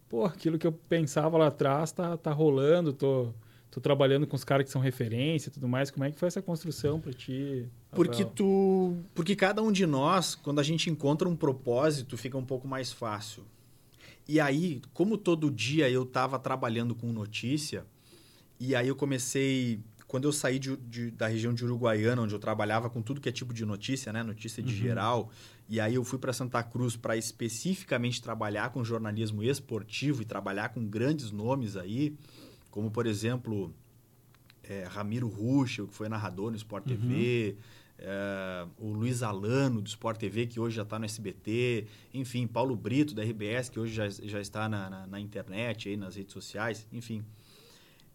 pô, aquilo que eu pensava lá atrás tá, tá rolando, tô, tô trabalhando com os caras que são referência e tudo mais. Como é que foi essa construção para ti? Porque tu, porque cada um de nós, quando a gente encontra um propósito, fica um pouco mais fácil. E aí, como todo dia eu estava trabalhando com notícia, e aí eu comecei quando eu saí de, de, da região de Uruguaiana, onde eu trabalhava com tudo que é tipo de notícia, né? Notícia de uhum. geral, e aí eu fui para Santa Cruz para especificamente trabalhar com jornalismo esportivo e trabalhar com grandes nomes aí, como por exemplo é, Ramiro Ruschel, que foi narrador no Sport uhum. TV, é, o Luiz Alano do Sport TV, que hoje já está no SBT, enfim, Paulo Brito da RBS, que hoje já, já está na, na, na internet, aí, nas redes sociais, enfim.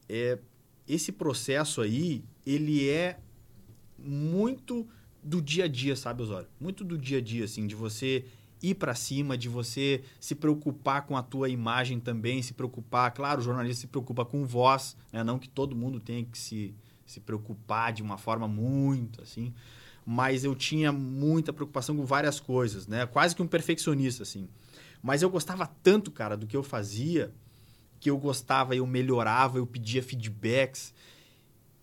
É, esse processo aí, ele é muito do dia a dia, sabe, Osório? Muito do dia a dia, assim, de você ir para cima, de você se preocupar com a tua imagem também, se preocupar, claro, o jornalista se preocupa com voz, né? não que todo mundo tenha que se, se preocupar de uma forma muito assim, mas eu tinha muita preocupação com várias coisas, né? Quase que um perfeccionista, assim. Mas eu gostava tanto, cara, do que eu fazia, que eu gostava, eu melhorava, eu pedia feedbacks.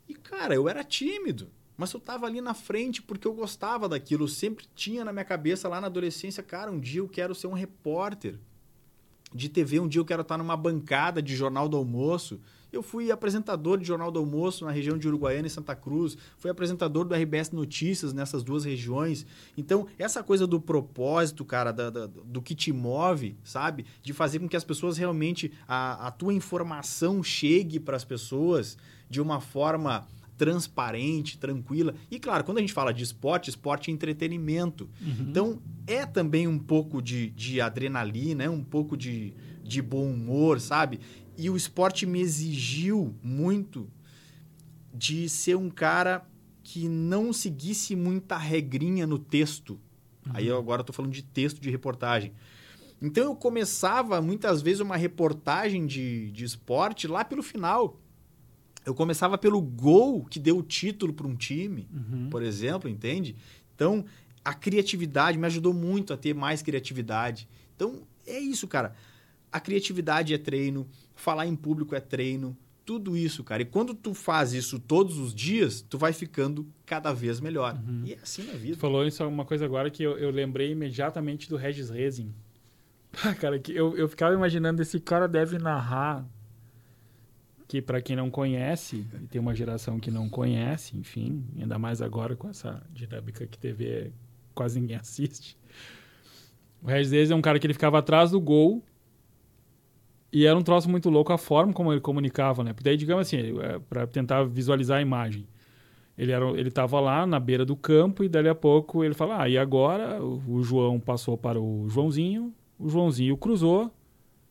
E, cara, eu era tímido. Mas eu tava ali na frente porque eu gostava daquilo. Eu sempre tinha na minha cabeça lá na adolescência, cara, um dia eu quero ser um repórter de TV, um dia eu quero estar numa bancada de Jornal do Almoço. Eu fui apresentador de Jornal do Almoço na região de Uruguaiana e Santa Cruz, fui apresentador do RBS Notícias nessas duas regiões. Então, essa coisa do propósito, cara, da, da, do que te move, sabe? De fazer com que as pessoas realmente, a, a tua informação chegue para as pessoas de uma forma transparente, tranquila. E claro, quando a gente fala de esporte, esporte é entretenimento. Uhum. Então é também um pouco de, de adrenalina, é um pouco de, de bom humor, sabe? E o esporte me exigiu muito de ser um cara que não seguisse muita regrinha no texto. Uhum. Aí eu agora estou falando de texto de reportagem. Então eu começava muitas vezes uma reportagem de, de esporte lá pelo final eu começava pelo gol que deu o título para um time, uhum. por exemplo, entende? Então, a criatividade me ajudou muito a ter mais criatividade. Então, é isso, cara. A criatividade é treino, falar em público é treino, tudo isso, cara. E quando tu faz isso todos os dias, tu vai ficando cada vez melhor. Uhum. E é assim na vida. Tu falou isso uma coisa agora que eu, eu lembrei imediatamente do Regis Rezin. (laughs) cara, que eu, eu ficava imaginando esse cara deve narrar que para quem não conhece, e tem uma geração que não conhece, enfim, ainda mais agora com essa dinâmica que TV quase ninguém (laughs) assiste. O Regis é um cara que ele ficava atrás do gol e era um troço muito louco a forma como ele comunicava, né? Porque daí, digamos assim, é, para tentar visualizar a imagem. Ele era, ele estava lá na beira do campo e dali a pouco ele fala: "Ah, e agora o, João passou para o Joãozinho, o Joãozinho cruzou.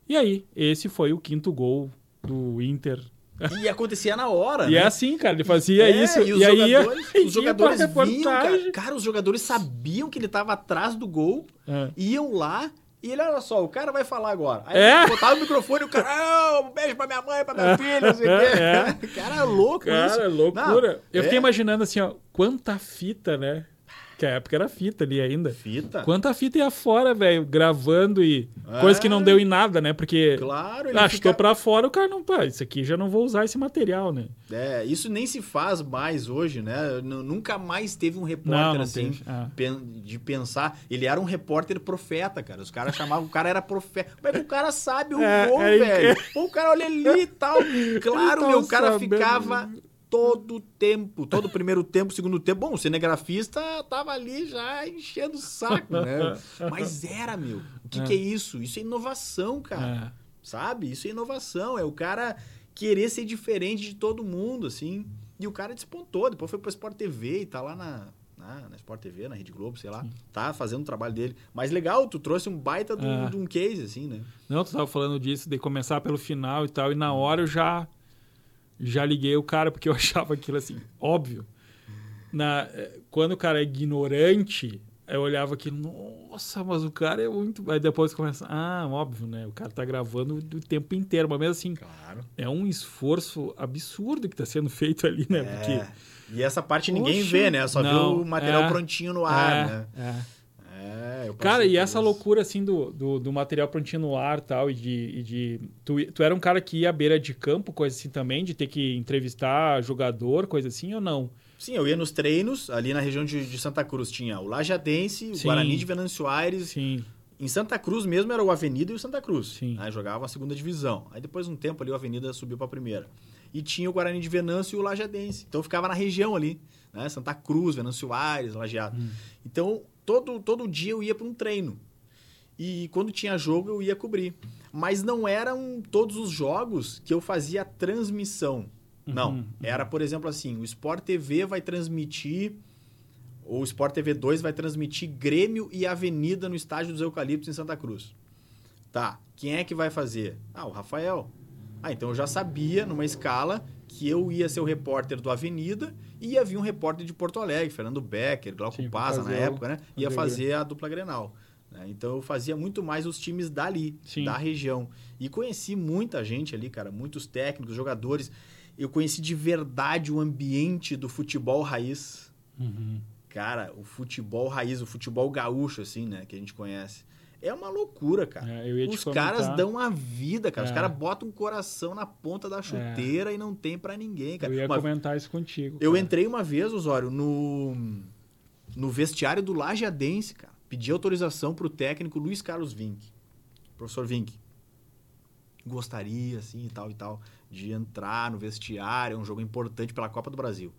E aí, esse foi o quinto gol do Inter. E acontecia na hora. E é né? é assim, cara, ele fazia é, isso. E, os e jogadores, aí, os jogadores vinham, cara, cara, os jogadores sabiam que ele estava atrás do gol, é. iam lá e ele, olha só, o cara vai falar agora. Aí é? botava o microfone e o cara, ah, um beijo pra minha mãe, pra meu é. filho, não sei o quê. (laughs) É. (laughs) Cara, é louco cara, isso. Cara, loucura. Não, eu fiquei imaginando assim, ó, quanta fita, né? Que a época era fita ali ainda. Fita? Quanta fita ia fora, velho, gravando e. É. Coisa que não deu em nada, né? Porque. Claro, ele. Ah, fica... pra fora, o cara não. Pá, isso aqui já não vou usar esse material, né? É, isso nem se faz mais hoje, né? Nunca mais teve um repórter não, não assim ah. de pensar. Ele era um repórter profeta, cara. Os caras chamavam, o cara era profeta. Mas o cara sabe o é, gol, é, velho. Pô, o cara olha ali e tal. (laughs) Claro, meu, o cara sabendo. ficava todo tempo, todo primeiro tempo, segundo tempo. Bom, o cinegrafista tava ali já enchendo o saco, né? (laughs) Mas era, meu. O que é, que é isso? Isso é inovação, cara. É. Sabe? Isso é inovação. É o cara querer ser diferente de todo mundo, assim. E o cara despontou. Depois foi pro Sport TV e tá lá na, na, na Sport TV, na Rede Globo, sei lá. Sim. Tá fazendo o trabalho dele. Mas legal, tu trouxe um baita de um, de um case, assim, né? Não, tu tava falando disso, de começar pelo final e tal, e na hora eu já, já liguei o cara, porque eu (laughs) achava aquilo assim, óbvio. Na, eh, quando o cara é ignorante, eu olhava aqui, nossa, mas o cara é muito. Aí depois começa, ah, óbvio, né? O cara tá gravando o tempo inteiro, mas mesmo assim, claro. é um esforço absurdo que está sendo feito ali, né? É. Porque. E essa parte ninguém vê, né? Só não, vê o material é, prontinho no ar, é, né? É. É, cara, e essa isso. loucura assim do, do, do, material prontinho no ar tal, e de. E de tu, tu era um cara que ia à beira de campo, coisa assim também, de ter que entrevistar jogador, coisa assim, ou não? Sim, eu ia nos treinos, ali na região de, de Santa Cruz tinha o Lajadense, o Sim. Guarani de Venâncio Aires. Sim. Em Santa Cruz mesmo era o Avenida e o Santa Cruz. Sim. Aí jogava a segunda divisão. Aí depois de um tempo ali o Avenida subiu para a primeira. E tinha o Guarani de Venâncio e o Lajadense. Então eu ficava na região ali, né? Santa Cruz, Venâncio Aires, Lajeado. Hum. Então todo, todo dia eu ia para um treino. E quando tinha jogo eu ia cobrir. Mas não eram todos os jogos que eu fazia transmissão. Não. Uhum, Era, por exemplo, assim: o Sport TV vai transmitir. Ou o Sport TV 2 vai transmitir Grêmio e Avenida no Estádio dos Eucaliptos em Santa Cruz. Tá. Quem é que vai fazer? Ah, o Rafael. Ah, então eu já sabia, numa escala, que eu ia ser o repórter do Avenida e ia vir um repórter de Porto Alegre, Fernando Becker, Glauco Sim, Paza na época, né? Ia fazer a dupla Grenal. Né? Então eu fazia muito mais os times dali, Sim. da região. E conheci muita gente ali, cara, muitos técnicos, jogadores eu conheci de verdade o ambiente do futebol raiz. Uhum. Cara, o futebol raiz, o futebol gaúcho, assim, né? Que a gente conhece. É uma loucura, cara. É, Os caras dão a vida, cara. É. Os caras botam um coração na ponta da chuteira é. e não tem para ninguém, cara. Eu ia comentar isso contigo. Eu entrei uma vez, Osório, no, no vestiário do Lajadense, cara. Pedi autorização pro técnico Luiz Carlos Vink. Professor Vink. Gostaria, assim, e tal e tal de entrar no vestiário, é um jogo importante pela Copa do Brasil.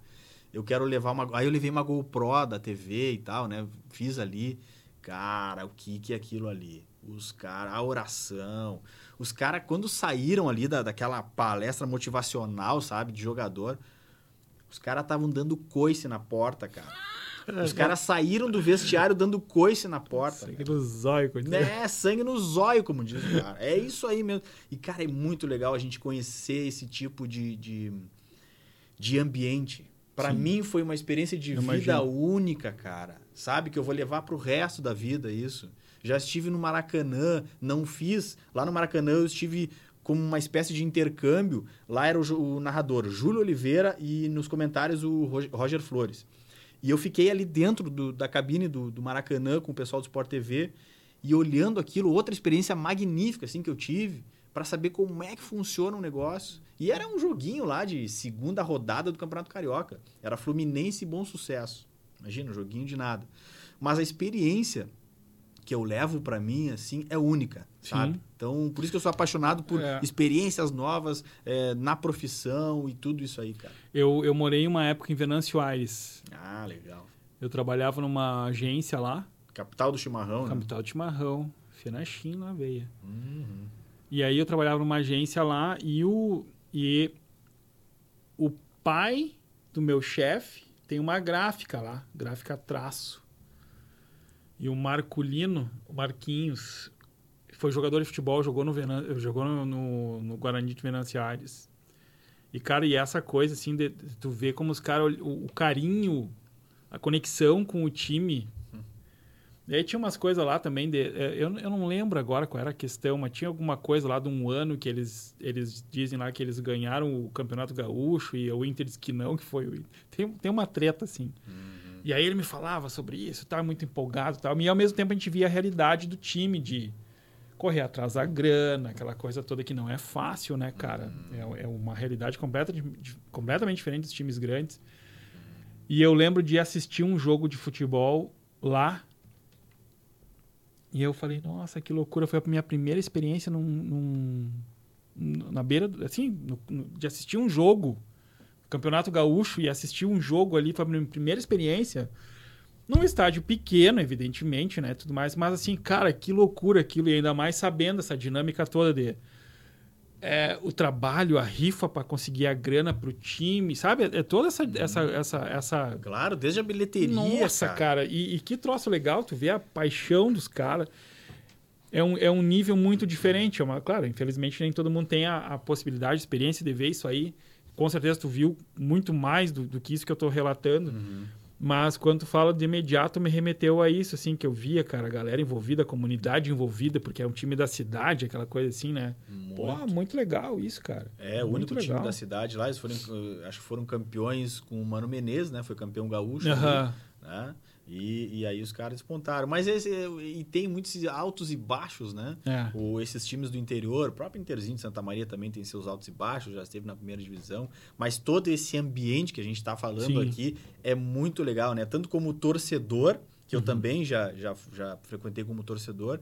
Eu quero levar uma. Aí eu levei uma GoPro da TV e tal, né? Fiz ali. Cara, o que que é aquilo ali? Os caras, a oração. Os caras, quando saíram ali da, daquela palestra motivacional, sabe, de jogador, os caras estavam dando coice na porta, cara. Os caras saíram do vestiário dando coice na porta. Sangue cara. no zóio, É, sangue no zóio, como diz o cara. É isso aí mesmo. E, cara, é muito legal a gente conhecer esse tipo de, de, de ambiente. Para mim foi uma experiência de eu vida imagino. única, cara. Sabe? Que eu vou levar pro resto da vida isso. Já estive no Maracanã, não fiz. Lá no Maracanã eu estive como uma espécie de intercâmbio. Lá era o, o narrador Júlio Oliveira e nos comentários o Roger Flores. E eu fiquei ali dentro do, da cabine do, do, Maracanã com o pessoal do Sport TV e olhando aquilo, outra experiência magnífica assim que eu tive para saber como é que funciona o um negócio. E era um joguinho lá de segunda rodada do Campeonato Carioca. Era Fluminense e Bom Sucesso. Imagina, um joguinho de nada. Mas a experiência que eu levo para mim, assim, é única, Sim. sabe? Então, por isso que eu sou apaixonado por é. experiências novas é, na profissão e tudo isso aí, cara. Eu, eu morei uma época em Venâncio Aires. Ah, legal. Eu trabalhava numa agência lá. Capital do chimarrão, né? Capital né? do chimarrão. Finachim na veia. Uhum. E aí eu trabalhava numa agência lá e o, e o pai do meu chefe tem uma gráfica lá, gráfica traço. E o Marculino, o Marquinhos, foi jogador de futebol, jogou no, Venan jogou no, no, no Guarani de Venancio E, cara, e essa coisa, assim, de, de tu vê como os caras, o, o, carinho, a conexão com o time. E aí tinha umas coisas lá também, de, é, eu, eu não lembro agora qual era a questão, mas tinha alguma coisa lá de um ano que eles, eles dizem lá que eles ganharam o Campeonato Gaúcho e o Inter diz que não, que foi... Tem, tem uma treta, assim. Hum. E aí ele me falava sobre isso, estava muito empolgado e tal. E ao mesmo tempo a gente via a realidade do time de correr atrás da grana, aquela coisa toda que não é fácil, né, cara? Uhum. É, é, uma realidade completa, de, completamente diferente dos times grandes. E eu lembro de assistir um jogo de futebol lá. E eu falei, nossa, que loucura. Foi a minha primeira experiência num, num na beira, assim, no, no, de assistir um jogo Campeonato Gaúcho e assistir um jogo ali, foi a minha primeira experiência. Num estádio pequeno, evidentemente, né? Tudo mais, mas assim, cara, que loucura aquilo, e ainda mais sabendo essa dinâmica toda de. É, o trabalho, a rifa para conseguir a grana pro time, sabe? É, toda essa, essa, essa, essa. Claro, desde a bilheteria. Nossa, cara. cara. E, e, que troço legal, tu vê a paixão dos caras. É um, é um nível muito diferente. É uma, claro, infelizmente nem todo mundo tem a, a possibilidade, a experiência de ver isso aí. Com certeza tu viu muito mais do, do que isso que eu tô relatando. Uhum. Mas quando tu fala de imediato, me remeteu a isso, assim, que eu via, cara, a galera envolvida, a comunidade envolvida, porque é um time da cidade, aquela coisa assim, né? Muito. Pô, muito legal isso, cara. É, o único legal. time da cidade lá, eles foram, acho que foram campeões com o Mano Menezes, né? Foi campeão gaúcho. Uhum. Ali, né? E, e aí os caras despontaram. Mas esse, e tem muitos altos e baixos, né? É. O, esses times do interior, o próprio Interzinho de Santa Maria também tem seus altos e baixos, já esteve na primeira divisão. Mas todo esse ambiente que a gente está falando Sim. aqui é muito legal, né? Tanto como torcedor, que eu uhum. também já, já, já frequentei como torcedor,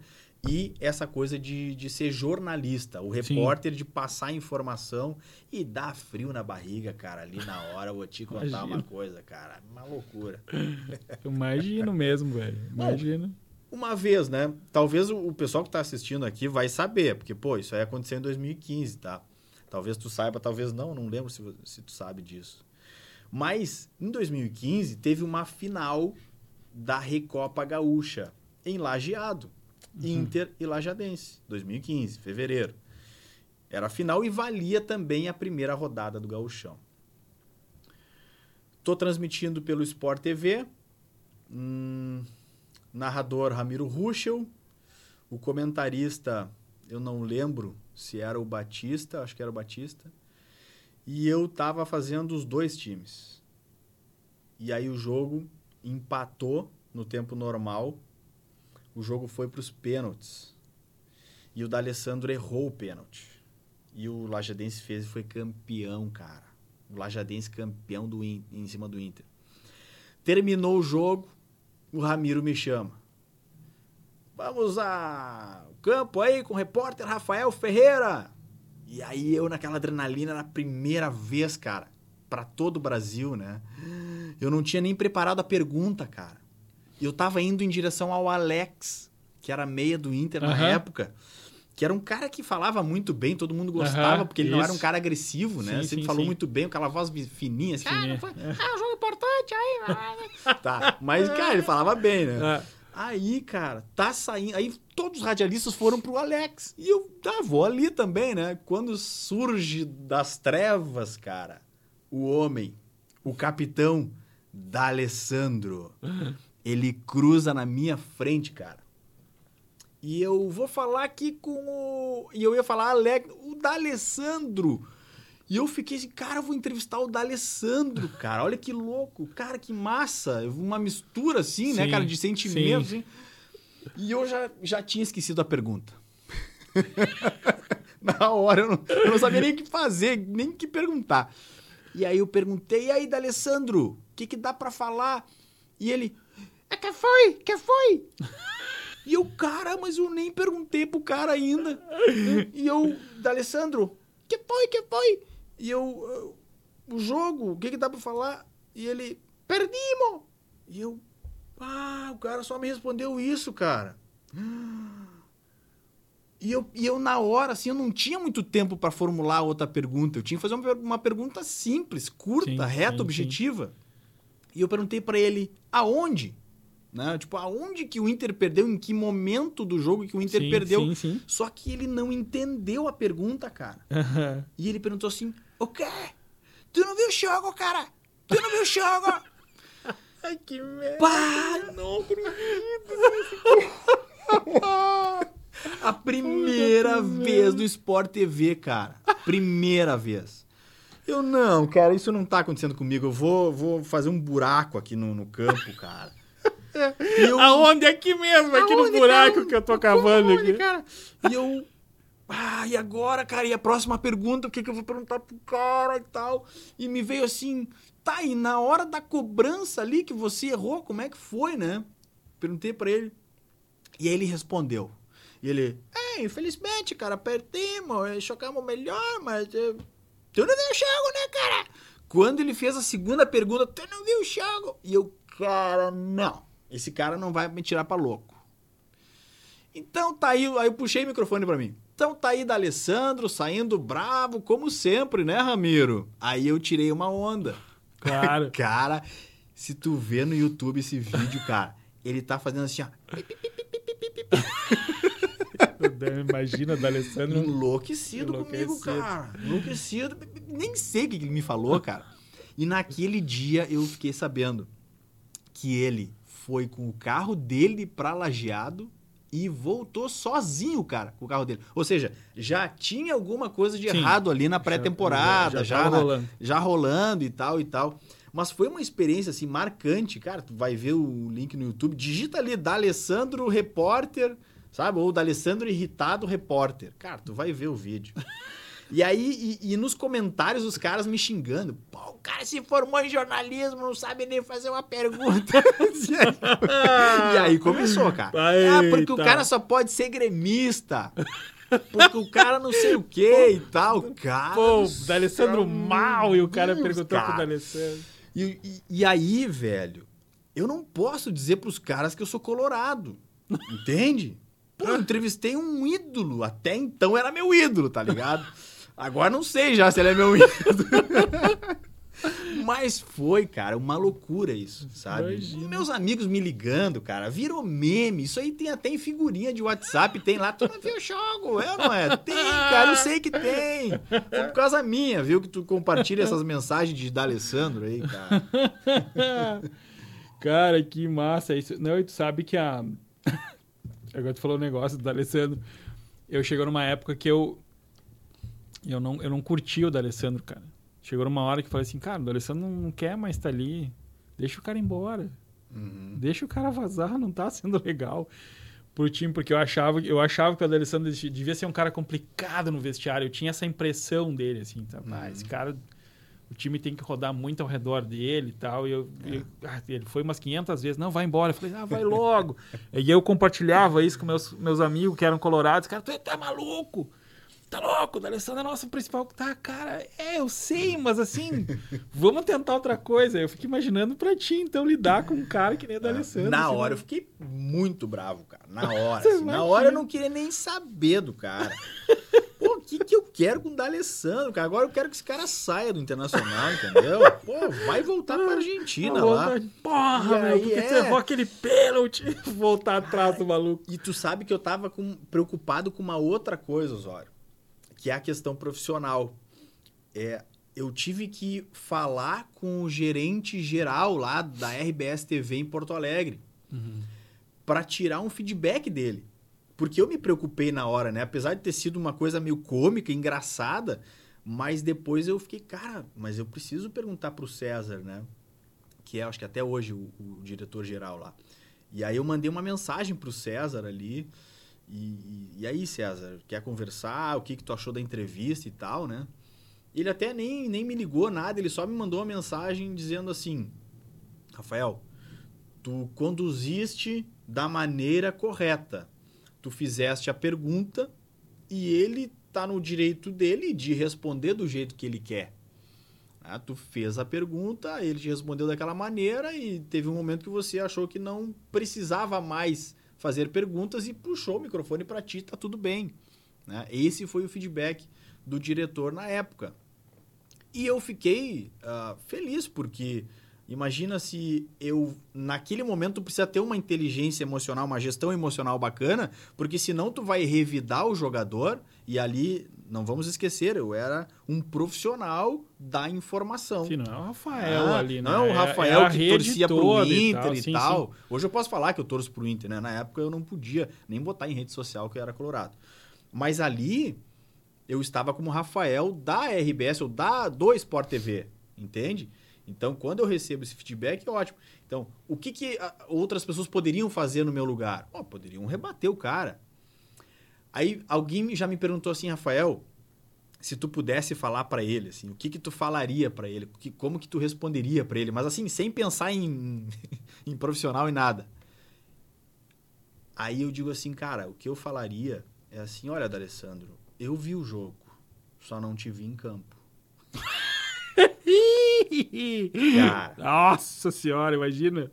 e essa coisa de, de ser jornalista, o repórter Sim. de passar informação e dar frio na barriga, cara, ali na hora. Eu vou te contar Imagino. uma coisa, cara. Uma loucura. Imagino mesmo, velho. Imagino. Bom, uma vez, né? Talvez o, pessoal que está assistindo aqui vai saber, porque, pô, isso aí aconteceu em 2015, tá? Talvez tu saiba, talvez não, não lembro se, se tu sabe disso. Mas, em 2015, teve uma final da Recopa Gaúcha, em Lajeado. Uhum. Inter e Lajadense, 2015, fevereiro. Era a final e valia também a primeira rodada do Gauchão. Tô transmitindo pelo Sport TV. Hum, narrador Ramiro Ruschel. O comentarista, eu não lembro se era o Batista, acho que era o Batista. E eu tava fazendo os dois times. E aí o jogo empatou no tempo normal o jogo foi para os pênaltis. E o D'Alessandro errou o pênalti. E o Lajadense fez e foi campeão, cara. O Lajadense campeão do em cima do Inter. Terminou o jogo, o Ramiro me chama. Vamos ao campo aí com o repórter Rafael Ferreira. E aí eu naquela adrenalina na primeira vez, cara, para todo o Brasil, né? Eu não tinha nem preparado a pergunta, cara. E eu tava indo em direção ao Alex, que era meia do Inter na uhum. época. Que era um cara que falava muito bem, todo mundo gostava, uhum, porque ele isso. não era um cara agressivo, né? Sim, Sempre sim, falou sim. muito bem, aquela voz fininha, assim. Ah, foi... é. ah um jogo importante aí. (laughs) tá, mas, cara, ele falava bem, né? É. Aí, cara, tá saindo. Aí todos os radialistas foram pro Alex. E eu ah, vou ali também, né? Quando surge das trevas, cara, o homem, o capitão D'Alessandro. (laughs) Ele cruza na minha frente, cara. E eu vou falar aqui com o. E eu ia falar Alex, o D'Alessandro. E eu fiquei assim, cara, eu vou entrevistar o D'Alessandro, cara. Olha que louco. Cara, que massa. Uma mistura assim, né, sim, né, cara, de sentimentos. Assim. E eu já, já tinha esquecido a pergunta. (laughs) Na hora, eu não, eu não sabia nem o que fazer, nem o que perguntar. E aí eu perguntei, e aí, D'Alessandro, o que, que dá para falar? E ele, é que foi? Que foi? (laughs) E eu, cara, mas eu nem perguntei pro cara ainda. E eu, D'Alessandro, que foi, que foi? E eu, o jogo, o que que dá pra falar? E ele, perdimos! E eu, ah, o cara só me respondeu isso, cara. E eu, e eu na hora, assim, eu não tinha muito tempo para formular outra pergunta. Eu tinha que fazer uma, uma pergunta simples, curta, sim, reta, sim, objetiva. Sim. E eu perguntei para ele, aonde? Né? Tipo, aonde que o Inter perdeu, em que momento do jogo que o Inter sim, perdeu. Sim, sim. Só que ele não entendeu a pergunta, cara. Uhum. E ele perguntou assim: O quê? Tu não viu o jogo, cara? Tu não viu o jogo? (laughs) Ai, que merda. Pá, não acredito. a primeira vez do Sport TV, cara. Primeira vez. Eu não, cara, isso não tá acontecendo comigo. Eu vou, vou fazer um buraco aqui no, no campo, cara. E eu... Aonde? Aqui mesmo, aqui Aonde, no buraco cara? que eu tô cavando Aonde, aqui. Cara? E eu. Ah, e agora, cara? E a próxima pergunta, o que, que eu vou perguntar pro cara e tal? E me veio assim, tá, e na hora da cobrança ali que você errou, como é que foi, né? Perguntei para ele. E aí ele respondeu. E ele, é, infelizmente, cara, perdemos, chocamos melhor, mas. Eh, tu não viu o jogo, né, cara? Quando ele fez a segunda pergunta, tu não viu o jogo? E eu, cara, não. Esse cara não vai me tirar para louco. Então tá aí, aí eu puxei o microfone para mim. Então tá aí da Alessandro, saindo bravo, como sempre, né, Ramiro? Aí eu tirei uma onda. Claro. (laughs) cara, se tu vê no YouTube esse vídeo, cara, ele tá fazendo assim, ó. Imagina da Alessandro. Enlouquecido, Enlouquecido comigo, cara. Enlouquecido. Nem sei o que ele me falou, cara. E naquele dia eu fiquei sabendo que ele foi com o carro dele pra Lajeado e voltou sozinho, cara, com o carro dele. Ou seja, já tinha alguma coisa de Sim, errado ali na pré-temporada, já, já, já, rolando. já rolando e tal e tal. Mas foi uma experiência assim marcante, cara. Tu vai ver o link no YouTube, digita ali da Alessandro repórter, sabe? Ou da Alessandro irritado repórter. Cara, tu vai ver o vídeo. (laughs) E aí, e, e, nos comentários, os caras me xingando. Pô, o cara se formou em jornalismo, não sabe nem fazer uma pergunta. (laughs) e aí começou, cara. Ah, porque o cara só pode ser gremista. Porque o cara não sei o que e tal. Cara. Pô, o D'Alessandro mal e o cara Deus, perguntou cara. pro D'Alessandro. E, e, e aí, velho, eu não posso dizer pros caras que eu sou colorado. Entende? Pô, eu entrevistei um ídolo. Até então era meu ídolo, tá ligado? Agora não sei já se ele é meu (laughs) ídolo. Mas foi, cara, uma loucura isso, sabe? Imagina. Meus amigos me ligando, cara, virou meme. Isso aí tem até em figurinha de WhatsApp, tem lá. Tu não viu o jogo? É ou não é? Tem, cara, eu sei que tem. Foi por causa minha, viu? Que tu compartilha essas mensagens de D'Alessandro aí, cara. (laughs) cara, que massa isso. Não, e tu sabe que a. (laughs) Agora tu falou o um negócio do D'Alessandro. Eu chegou numa época que eu eu não, eu não curti o D'Alessandro, cara. Chegou numa hora que eu falei assim, cara, o D'Alessandro não quer mais estar tá ali. Deixa o cara embora. Uhum. Deixa o cara vazar, não tá sendo legal pro time, porque eu achava, eu achava que o D'Alessandro devia ser um cara complicado no vestiário. Eu tinha essa impressão dele, assim, tá? Uhum. Ah, esse cara, o time tem que rodar muito ao redor dele e tal. E eu, é. eu ah, ele foi umas 500 vezes, não, vai embora. Eu falei, ah, vai logo. (laughs) e eu compartilhava isso com meus, meus amigos que eram colorados. Cara, tu tá maluco? Tá louco, o D'Alessandro é nosso principal. Tá, cara, é, eu sei, mas assim, (laughs) vamos tentar outra coisa. Eu fico imaginando pra ti, então, lidar com um cara que nem o D'Alessandro. Na assim, hora né? eu fiquei muito bravo, cara. Na (laughs) hora. Assim, na hora eu não queria nem saber do cara. (laughs) Pô, o que, que eu quero com o D'Alessandro, cara? Agora eu quero que esse cara saia do Internacional, entendeu? Pô, vai voltar pra Argentina lá. Porra, meu, porque é... você errou aquele pênalti voltar atrás do maluco. E tu sabe que eu tava com, preocupado com uma outra coisa, Osório que é a questão profissional. É, eu tive que falar com o gerente geral lá da RBS TV em Porto Alegre uhum. para tirar um feedback dele. Porque eu me preocupei na hora, né? Apesar de ter sido uma coisa meio cômica, engraçada, mas depois eu fiquei, cara, mas eu preciso perguntar para o César, né? Que é, acho que até hoje, o, o diretor geral lá. E aí eu mandei uma mensagem para o César ali. E, e, aí, César, quer conversar? O que, que tu achou da entrevista e tal, né? Ele até nem, nem me ligou nada, ele só me mandou uma mensagem dizendo assim: Rafael, tu conduziste da maneira correta. Tu fizeste a pergunta e ele tá no direito dele de responder do jeito que ele quer. Ah, tu fez a pergunta, ele te respondeu daquela maneira e teve um momento que você achou que não precisava mais fazer perguntas e puxou o microfone para ti, tá tudo bem. Né? Esse foi o feedback do diretor na época. E eu fiquei uh, feliz, porque imagina se eu, naquele momento, precisa ter uma inteligência emocional, uma gestão emocional bacana, porque senão tu vai revidar o jogador e ali não vamos esquecer, eu era um profissional da informação. Sim, não é o Rafael ah, ali, né? Não é o é, Rafael é, é que torcia pro Inter e tal. E tal. Sim, Hoje eu posso falar que eu torço pro Inter, né? Na época eu não podia nem botar em rede social que eu era colorado. Mas ali eu estava como Rafael da RBS ou da do Sport TV, entende? Então, quando eu recebo esse feedback, é ótimo. Então, o que, que outras pessoas poderiam fazer no meu lugar? Oh, poderiam rebater o cara. Aí alguém já me perguntou assim, Rafael, se tu pudesse falar para ele, assim, o que que tu falaria para ele, que, como que tu responderia para ele, mas assim sem pensar em, (laughs) em profissional e nada. Aí eu digo assim, cara, o que eu falaria é assim, olha, D'Alessandro, eu vi o jogo, só não te vi em campo. (laughs) cara, Nossa senhora, imagina.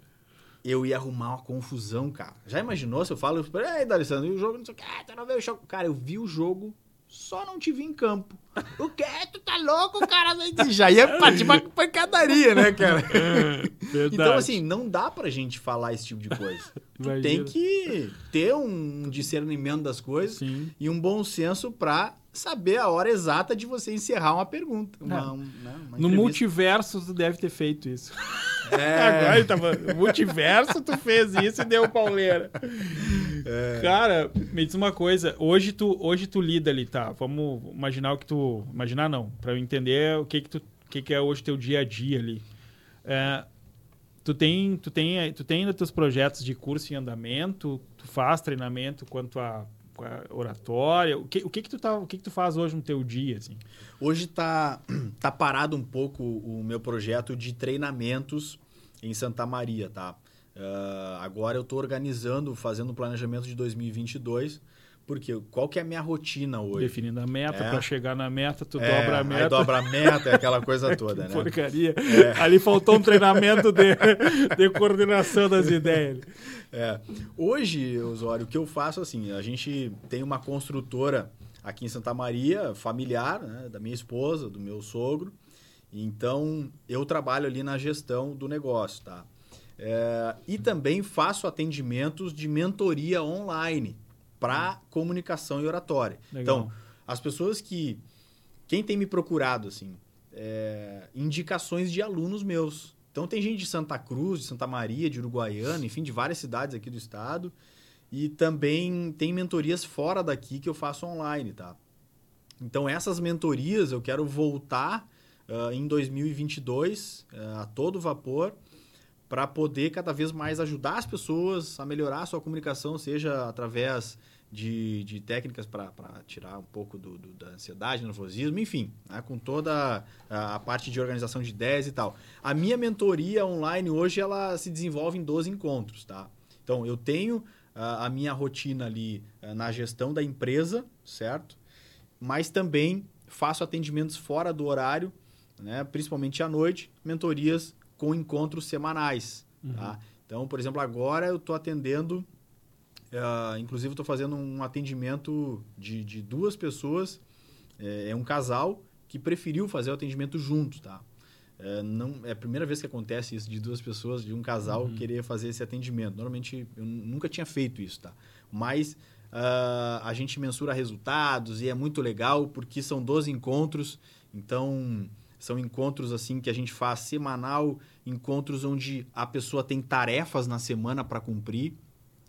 Eu ia arrumar uma confusão, cara. Já imaginou se eu falo, ei, D'Alessandro, e o jogo, não sei o que, tu não veio o jogo. Cara, eu vi o jogo, só não te vi em campo. O quê? Tu tá louco, cara? (laughs) Já ia partir pra pancadaria, né, cara? (laughs) então, assim, não dá pra gente falar esse tipo de coisa. (laughs) Tu tem que ter um discernimento das coisas Sim. e um bom senso pra saber a hora exata de você encerrar uma pergunta. Uma, um, né, uma No multiverso, tu deve ter feito isso. É. Agora ele tava. Multiverso, tu fez isso e deu pauleira. Cara, me diz uma coisa. Hoje tu, hoje tu lida ali, tá? Vamos imaginar o que tu. Imaginar não. Pra eu entender o que que tu. O que, que é hoje teu dia a dia ali. É, tu tem, tu tem, tu tem ainda teus projetos de curso em andamento, tu faz treinamento quanto a, a oratória. O que, o que que tu tá, o que que tu faz hoje no teu dia, assim? Hoje tá, (clears throat) tá parado um pouco o meu projeto de treinamentos em Santa Maria, tá? Ah, agora eu tô organizando, fazendo o planejamento de 2022, porque qual que é a minha rotina hoje? Definindo a meta, É. pra chegar na meta, tu É, dobra a Aí meta. dobra a meta, é aquela coisa (laughs) toda, né? Porcaria. Ali faltou um treinamento de, (laughs) de coordenação das ideias. É. Hoje, Osório, o que eu faço assim, a gente tem uma construtora aqui em Santa Maria, familiar, né, da minha esposa, do meu sogro. Então, eu trabalho ali na gestão do negócio, tá? É, e também faço atendimentos de mentoria online para comunicação e oratória. Legal. Então, as pessoas que... Quem tem me procurado, assim, é, indicações de alunos meus. Então, tem gente de Santa Cruz, de Santa Maria, de Uruguaiana, enfim, de várias cidades aqui do estado. E também tem mentorias fora daqui que eu faço online, tá? Então, essas mentorias eu quero voltar ah, em 2022 ah, a todo vapor para poder cada vez mais ajudar as pessoas a melhorar a sua comunicação, seja através de, de técnicas para tirar um pouco do, do- da ansiedade, nervosismo, enfim, né, com toda a, a parte de organização de ideias e tal. A minha mentoria online hoje ela se desenvolve em 12 encontros, tá? Então, eu tenho ah, a minha rotina ali na gestão da empresa, certo? Mas também faço atendimentos fora do horário, né? principalmente à noite, mentorias com encontros semanais. Tá? Então, por exemplo, agora eu estou atendendo, ah, inclusive estou fazendo um atendimento de, de duas pessoas, é, é um casal que preferiu fazer o atendimento juntos, tá? É, não, é a primeira vez que acontece isso de duas pessoas, de um casal querer fazer esse atendimento. Normalmente eu nunca tinha feito isso, tá? Mas ah, a gente mensura resultados e é muito legal porque são 12 encontros, então são encontros assim que a gente faz semanal, encontros onde a pessoa tem tarefas na semana para cumprir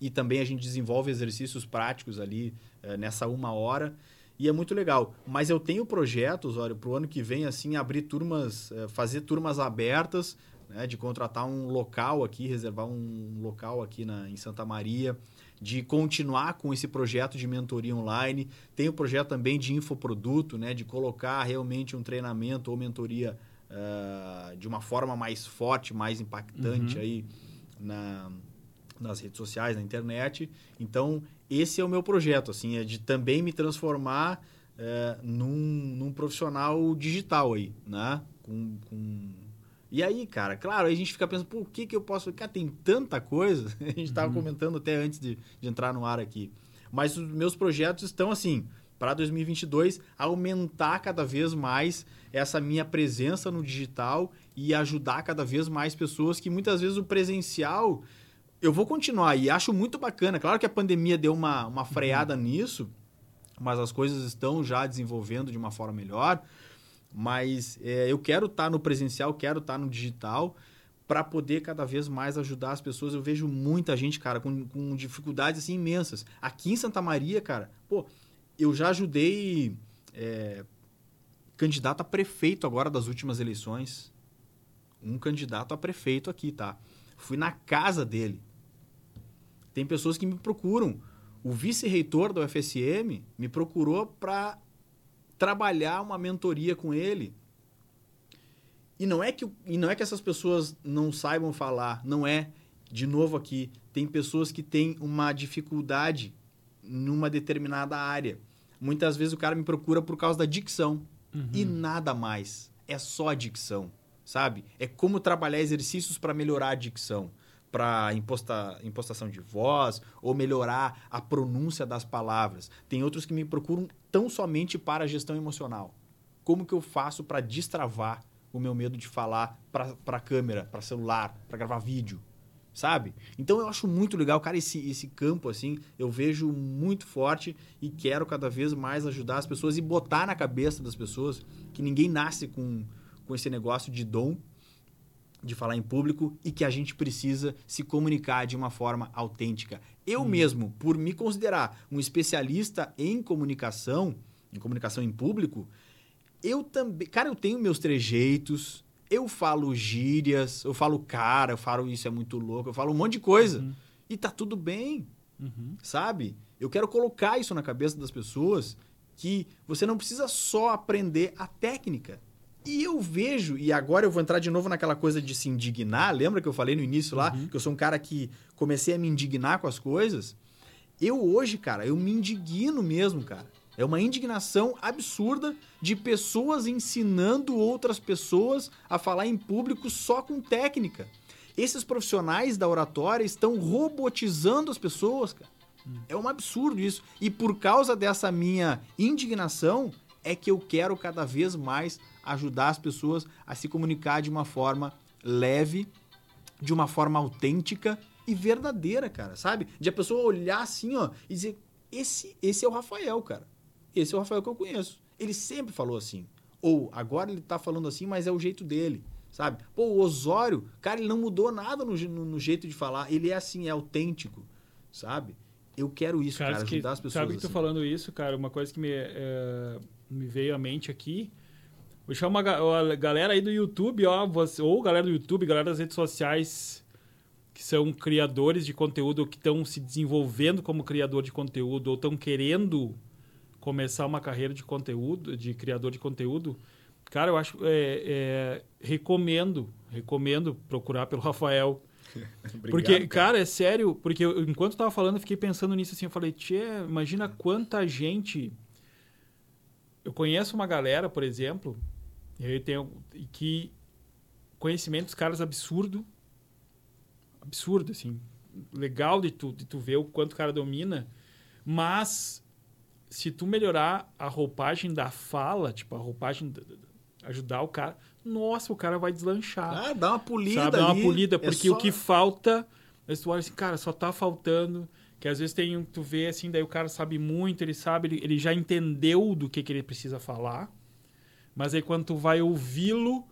e também a gente desenvolve exercícios práticos ali eh, nessa uma hora e é muito legal. Mas eu tenho projetos, olha, para o ano que vem assim abrir turmas, eh, fazer turmas abertas, né, de contratar um local aqui, reservar um local aqui na, em Santa Maria, de continuar com esse projeto de mentoria online. Tem o projeto também de infoproduto, né, de colocar realmente um treinamento ou mentoria ah, de uma forma mais forte, mais impactante aí na, nas redes sociais, na internet. Então, esse é o meu projeto, assim, é de também me transformar eh, num, num profissional digital aí, né? Com, com... E aí, cara, claro, aí a gente fica pensando, o que que eu posso... Cara, tem tanta coisa. (laughs) A gente estava comentando até antes de, de entrar no ar aqui. Mas os meus projetos estão, assim, para 2022, aumentar cada vez mais essa minha presença no digital e ajudar cada vez mais pessoas que muitas vezes o presencial eu vou continuar e acho muito bacana. Claro que a pandemia deu uma, uma freada nisso, mas as coisas estão já desenvolvendo de uma forma melhor. Mas é, eu quero estar no presencial, quero estar no digital para poder cada vez mais ajudar as pessoas. Eu vejo muita gente, cara, com, com dificuldades assim imensas. Aqui em Santa Maria, cara, pô, eu já ajudei é, candidato a prefeito agora das últimas eleições. Um candidato a prefeito aqui, tá? Fui na casa dele. Tem pessoas que me procuram. O vice-reitor da UFSM me procurou para trabalhar uma mentoria com ele. E não é que e não é que essas pessoas não saibam falar, não é. De novo aqui, tem pessoas que têm uma dificuldade numa determinada área. Muitas vezes o cara me procura por causa da dicção e nada mais. É só a dicção, sabe? É como trabalhar exercícios para melhorar a dicção. Para imposta, impostação de voz ou melhorar a pronúncia das palavras. Tem outros que me procuram tão somente para a gestão emocional. Como que eu faço para destravar o meu medo de falar para câmera, para celular, para gravar vídeo? Sabe? Então eu acho muito legal, cara, esse, esse campo assim, eu vejo muito forte e quero cada vez mais ajudar as pessoas e botar na cabeça das pessoas que ninguém nasce com, com esse negócio de dom de falar em público e que a gente precisa se comunicar de uma forma autêntica. Eu hum. mesmo, por me considerar um especialista em comunicação, em comunicação em público, eu também, cara, eu tenho meus trejeitos, eu falo gírias, eu falo cara, eu falo isso é muito louco, eu falo um monte de coisa. Uhum. E tá tudo bem. Uhum. Sabe? Eu quero colocar isso na cabeça das pessoas que você não precisa só aprender a técnica. E eu vejo, e agora eu vou entrar de novo naquela coisa de se indignar. Lembra que eu falei no início lá uhum. que eu sou um cara que comecei a me indignar com as coisas? Eu hoje, cara, eu me indigno mesmo, cara. É uma indignação absurda de pessoas ensinando outras pessoas a falar em público só com técnica. Esses profissionais da oratória estão robotizando as pessoas, cara. Hum. É um absurdo isso. E por causa dessa minha indignação, é que eu quero cada vez mais ajudar as pessoas a se comunicar de uma forma leve, de uma forma autêntica e verdadeira, cara, sabe? De a pessoa olhar assim, ó, e dizer: esse, esse é o Rafael, cara. Esse é o Rafael que eu conheço. Ele sempre falou assim. Ou agora ele tá falando assim, mas é o jeito dele, sabe? Pô, o Osório, cara, ele não mudou nada no, no, no jeito de falar. Ele é assim, é autêntico, sabe? Eu quero isso, cara, cara ajudar que, as pessoas. Sabe que assim. tu falando isso, cara, uma coisa que me, é, me veio à mente aqui. Vou chamar a galera aí do YouTube, ó, você, ou galera do YouTube, galera das redes sociais que são criadores de conteúdo, que estão se desenvolvendo como criador de conteúdo, ou estão querendo começar uma carreira de conteúdo, de criador de conteúdo, cara, eu acho, é, é, recomendo, recomendo procurar pelo (laughs) Rafael. (laughs) Obrigado, porque, cara. é sério, porque eu, enquanto eu tava falando, eu fiquei pensando nisso assim, eu falei, tchê, imagina quanta gente... Eu conheço uma galera, por exemplo, eu tenho, que conhecimento dos caras absurdo, absurdo, assim, legal de tu, de tu ver o quanto o cara domina, mas se tu melhorar a roupagem da fala, tipo, a roupagem ajudar o cara, nossa, o cara vai deslanchar. Ah, dá uma polida sabe? Dá uma polida, é porque é só... o que falta, tu olha assim, cara, só tá faltando, que às vezes tem, tu vê assim, daí o cara sabe muito, ele sabe, ele, ele já entendeu do que, que ele precisa falar, mas aí quando tu vai ouvi-lo,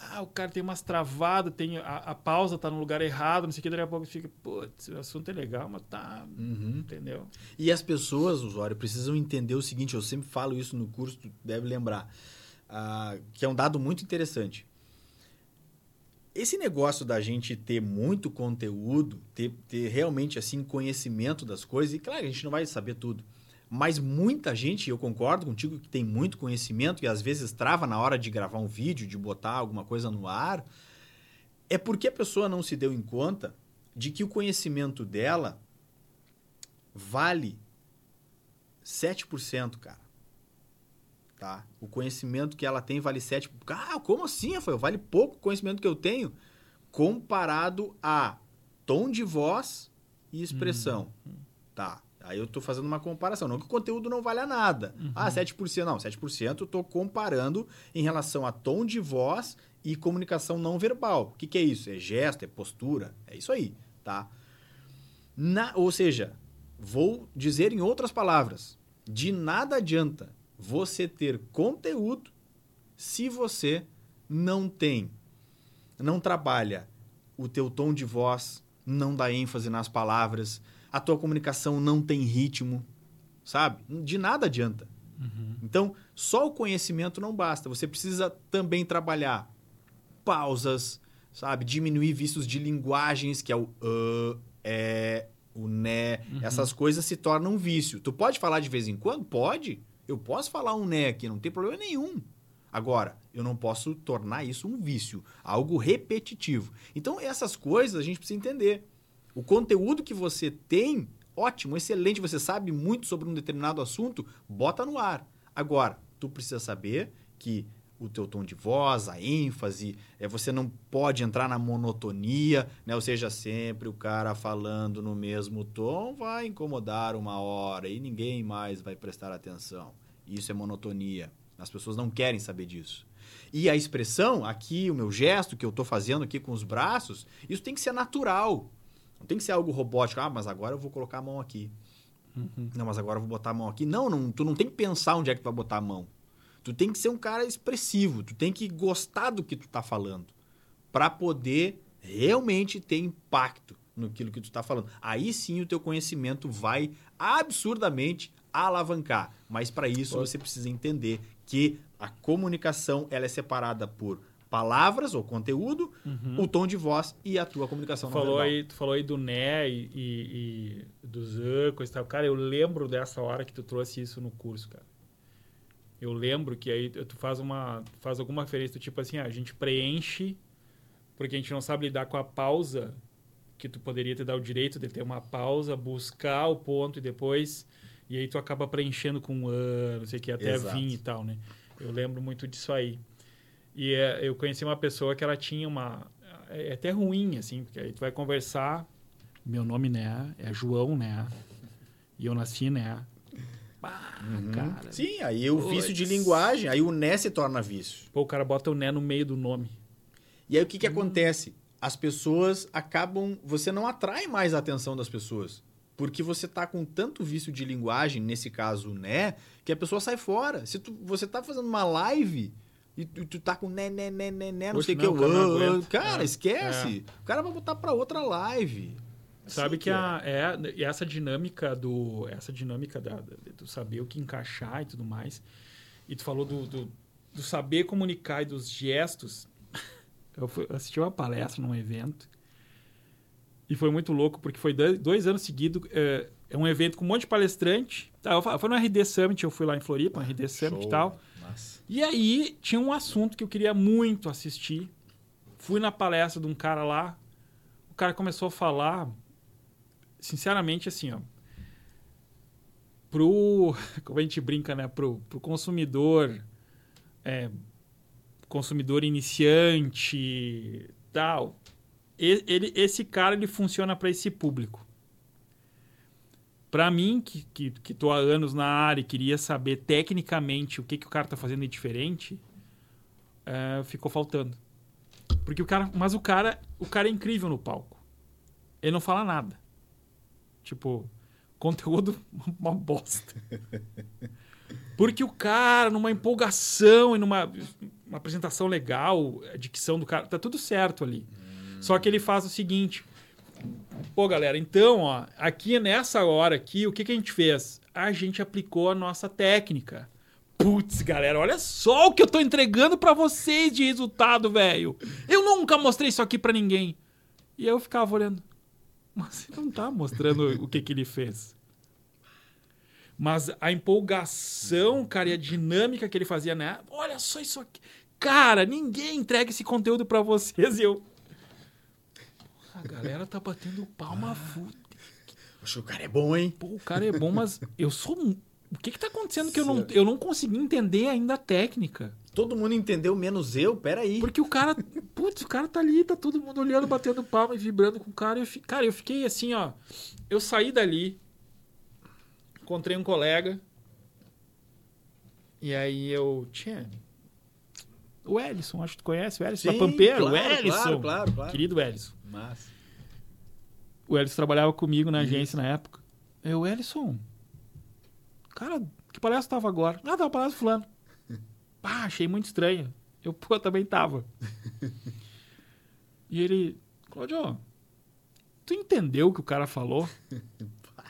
ah, o cara tem umas travadas, tem a, a, pausa tá no lugar errado, não sei o que, daqui a pouco fica, putz, o assunto é legal, mas tá, uhum. entendeu? E as pessoas, usuário, precisam entender o seguinte, eu sempre falo isso no curso, tu deve lembrar, uh, que é um dado muito interessante. Esse negócio da gente ter muito conteúdo, ter, ter realmente assim conhecimento das coisas, e claro, a gente não vai saber tudo, mas muita gente, eu concordo contigo que tem muito conhecimento e às vezes trava na hora de gravar um vídeo, de botar alguma coisa no ar, é porque a pessoa não se deu em conta de que o conhecimento dela vale 7%, cara. Tá? O conhecimento que ela tem vale 7%. Ah, como assim, Rafael? Vale pouco o conhecimento que eu tenho comparado a tom de voz e expressão. Uhum. Tá. Aí eu estou fazendo uma comparação. Não que o conteúdo não valha nada. Uhum. Ah, 7%. Não, 7% eu estou comparando em relação a tom de voz e comunicação não verbal. O que, que é isso? É gesto, é postura. É isso aí, tá? Na, ou seja, vou dizer em outras palavras: de nada adianta você ter conteúdo se você não tem, não trabalha o teu tom de voz, não dá ênfase nas palavras, a tua comunicação não tem ritmo, sabe? De nada adianta. Uhum. Então, só o conhecimento não basta. Você precisa também trabalhar pausas, sabe? Diminuir vícios de linguagens, que é o uh, é, o né. Uhum. Essas coisas se tornam um vício. Tu pode falar de vez em quando? Pode. Eu posso falar um né aqui, não tem problema nenhum. Agora, eu não posso tornar isso um vício, algo repetitivo. Então, essas coisas a gente precisa entender. O conteúdo que você tem, ótimo, excelente, você sabe muito sobre um determinado assunto, bota no ar. Agora, tu precisa saber que o teu tom de voz, a ênfase, é, você não pode entrar na monotonia, né? Ou seja, sempre o cara falando no mesmo tom vai incomodar uma hora e ninguém mais vai prestar atenção. Isso é monotonia. As pessoas não querem saber disso. E a expressão, aqui, o meu gesto que eu estou fazendo aqui com os braços, isso tem que ser natural. Não tem que ser algo robótico. Ah, mas agora eu vou colocar a mão aqui. Uhum. Não, mas agora eu vou botar a mão aqui. Não, não, tu não tem que pensar onde é que tu vai botar a mão. Tu tem que ser um cara expressivo, tu tem que gostar do que tu tá falando para poder realmente ter impacto no que tu tá falando. Aí sim o teu conhecimento vai absurdamente alavancar. Mas para isso você precisa entender que a comunicação ela é separada por palavras ou conteúdo, uhum. o tom de voz e a tua comunicação tu falou aí Tu falou aí do Né e, e, e dos âncores e tal. Cara, eu lembro dessa hora que tu trouxe isso no curso, cara. Eu lembro que aí tu faz uma faz alguma referência do tipo assim, ah, a gente preenche porque a gente não sabe lidar com a pausa que tu poderia te dar o direito de ter uma pausa, buscar o ponto e depois e aí tu acaba preenchendo com um ano, não sei o que até Exato. vir e tal, né? Eu lembro muito disso aí. E é, eu conheci uma pessoa que ela tinha uma é, é até ruim assim, porque aí tu vai conversar, meu nome né é João, né? E eu nasci, né? uhum. cara. Sim, aí o vício de linguagem, aí o né se torna vício. Pô, o cara bota o né no meio do nome. E aí o que, que hum. acontece? As pessoas acabam. Você não atrai mais a atenção das pessoas. Porque você tá com tanto vício de linguagem, nesse caso, né, que a pessoa sai fora. Se tu, você tá fazendo uma live e tu, tu tá com né, né, né, né, né, não sei o que. Cara, cara é. esquece. É. O cara vai botar pra outra live. Sabe que, que a, é, essa dinâmica do essa dinâmica da, do saber o que encaixar e tudo mais. E tu falou do, do, do saber comunicar e dos gestos. (laughs) Eu, fui, eu assisti uma palestra num evento e foi muito louco porque foi dois anos seguidos. É, é um evento com um monte de palestrante. Tá, foi no RD Summit, eu fui lá em Floripa, no RD Summit e tal. Nossa. E aí tinha um assunto que eu queria muito assistir. Fui na palestra de um cara lá. O cara começou a falar sinceramente, assim, ó, pro, (laughs) como a gente brinca, né, pro, pro consumidor, é, consumidor iniciante, tal, ele, esse cara ele funciona para esse público. Para mim, que, que, que tô há anos na área e queria saber tecnicamente o que, que o cara tá fazendo de diferente, é, ficou faltando. Porque o cara, mas o cara, o cara é incrível no palco. Ele não fala nada. Tipo, conteúdo (laughs) uma bosta. Porque o cara, numa empolgação e numa uma apresentação legal, a dicção do cara, tá tudo certo ali. Só que ele faz o seguinte: pô, galera, então, ó, aqui nessa hora aqui, o que, que a gente fez? A gente aplicou a nossa técnica. Putz, galera, olha só o que eu tô entregando para vocês de resultado, velho. Eu nunca mostrei isso aqui para ninguém. E eu ficava olhando. Mas você não tá mostrando o que, que ele fez. Mas a empolgação, cara, e a dinâmica que ele fazia, né? Olha só isso aqui. Cara, ninguém entrega esse conteúdo para vocês e eu. A galera tá batendo palma ah, Acho que o cara é bom, hein? Pô, o cara é bom, mas eu sou. O que que tá acontecendo que eu não, eu não consegui entender ainda a técnica? Todo mundo entendeu, menos eu? Peraí. Porque o cara. Putz, o cara tá ali, tá todo mundo olhando, batendo palma e vibrando com o cara. Eu, cara, eu fiquei assim, ó. Eu saí dali, encontrei um colega. E aí eu. Tinha. O Ellison, acho que tu conhece o Ellison Sim, da Pampeiro. Claro, o Ellison. Claro, claro, claro. Querido Ellison. Mas. O Ellison trabalhava comigo na agência na época. Eu, Ellison. Cara, que palestra tava agora? Ah, tava palestra fulano. (laughs) Pá, achei muito estranho. Eu, pô, também tava. (laughs) e ele, Claudio, tu entendeu o que o cara falou? (laughs)